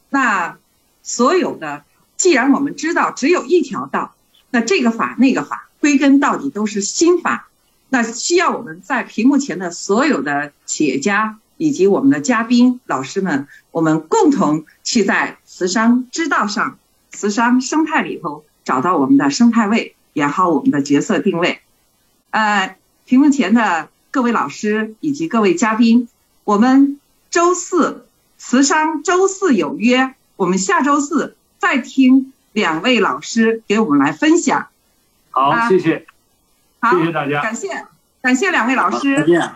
那所有的，既然我们知道只有一条道，那这个法那个法，归根到底都是心法。那需要我们在屏幕前的所有的企业家以及我们的嘉宾老师们，我们共同去在慈商之道上、慈商生态里头找到我们的生态位，演好我们的角色定位。呃，屏幕前的各位老师以及各位嘉宾，我们周四慈商周四有约，我们下周四再听两位老师给我们来分享。好，谢谢。好，谢谢大家，感谢感谢两位老师，再见。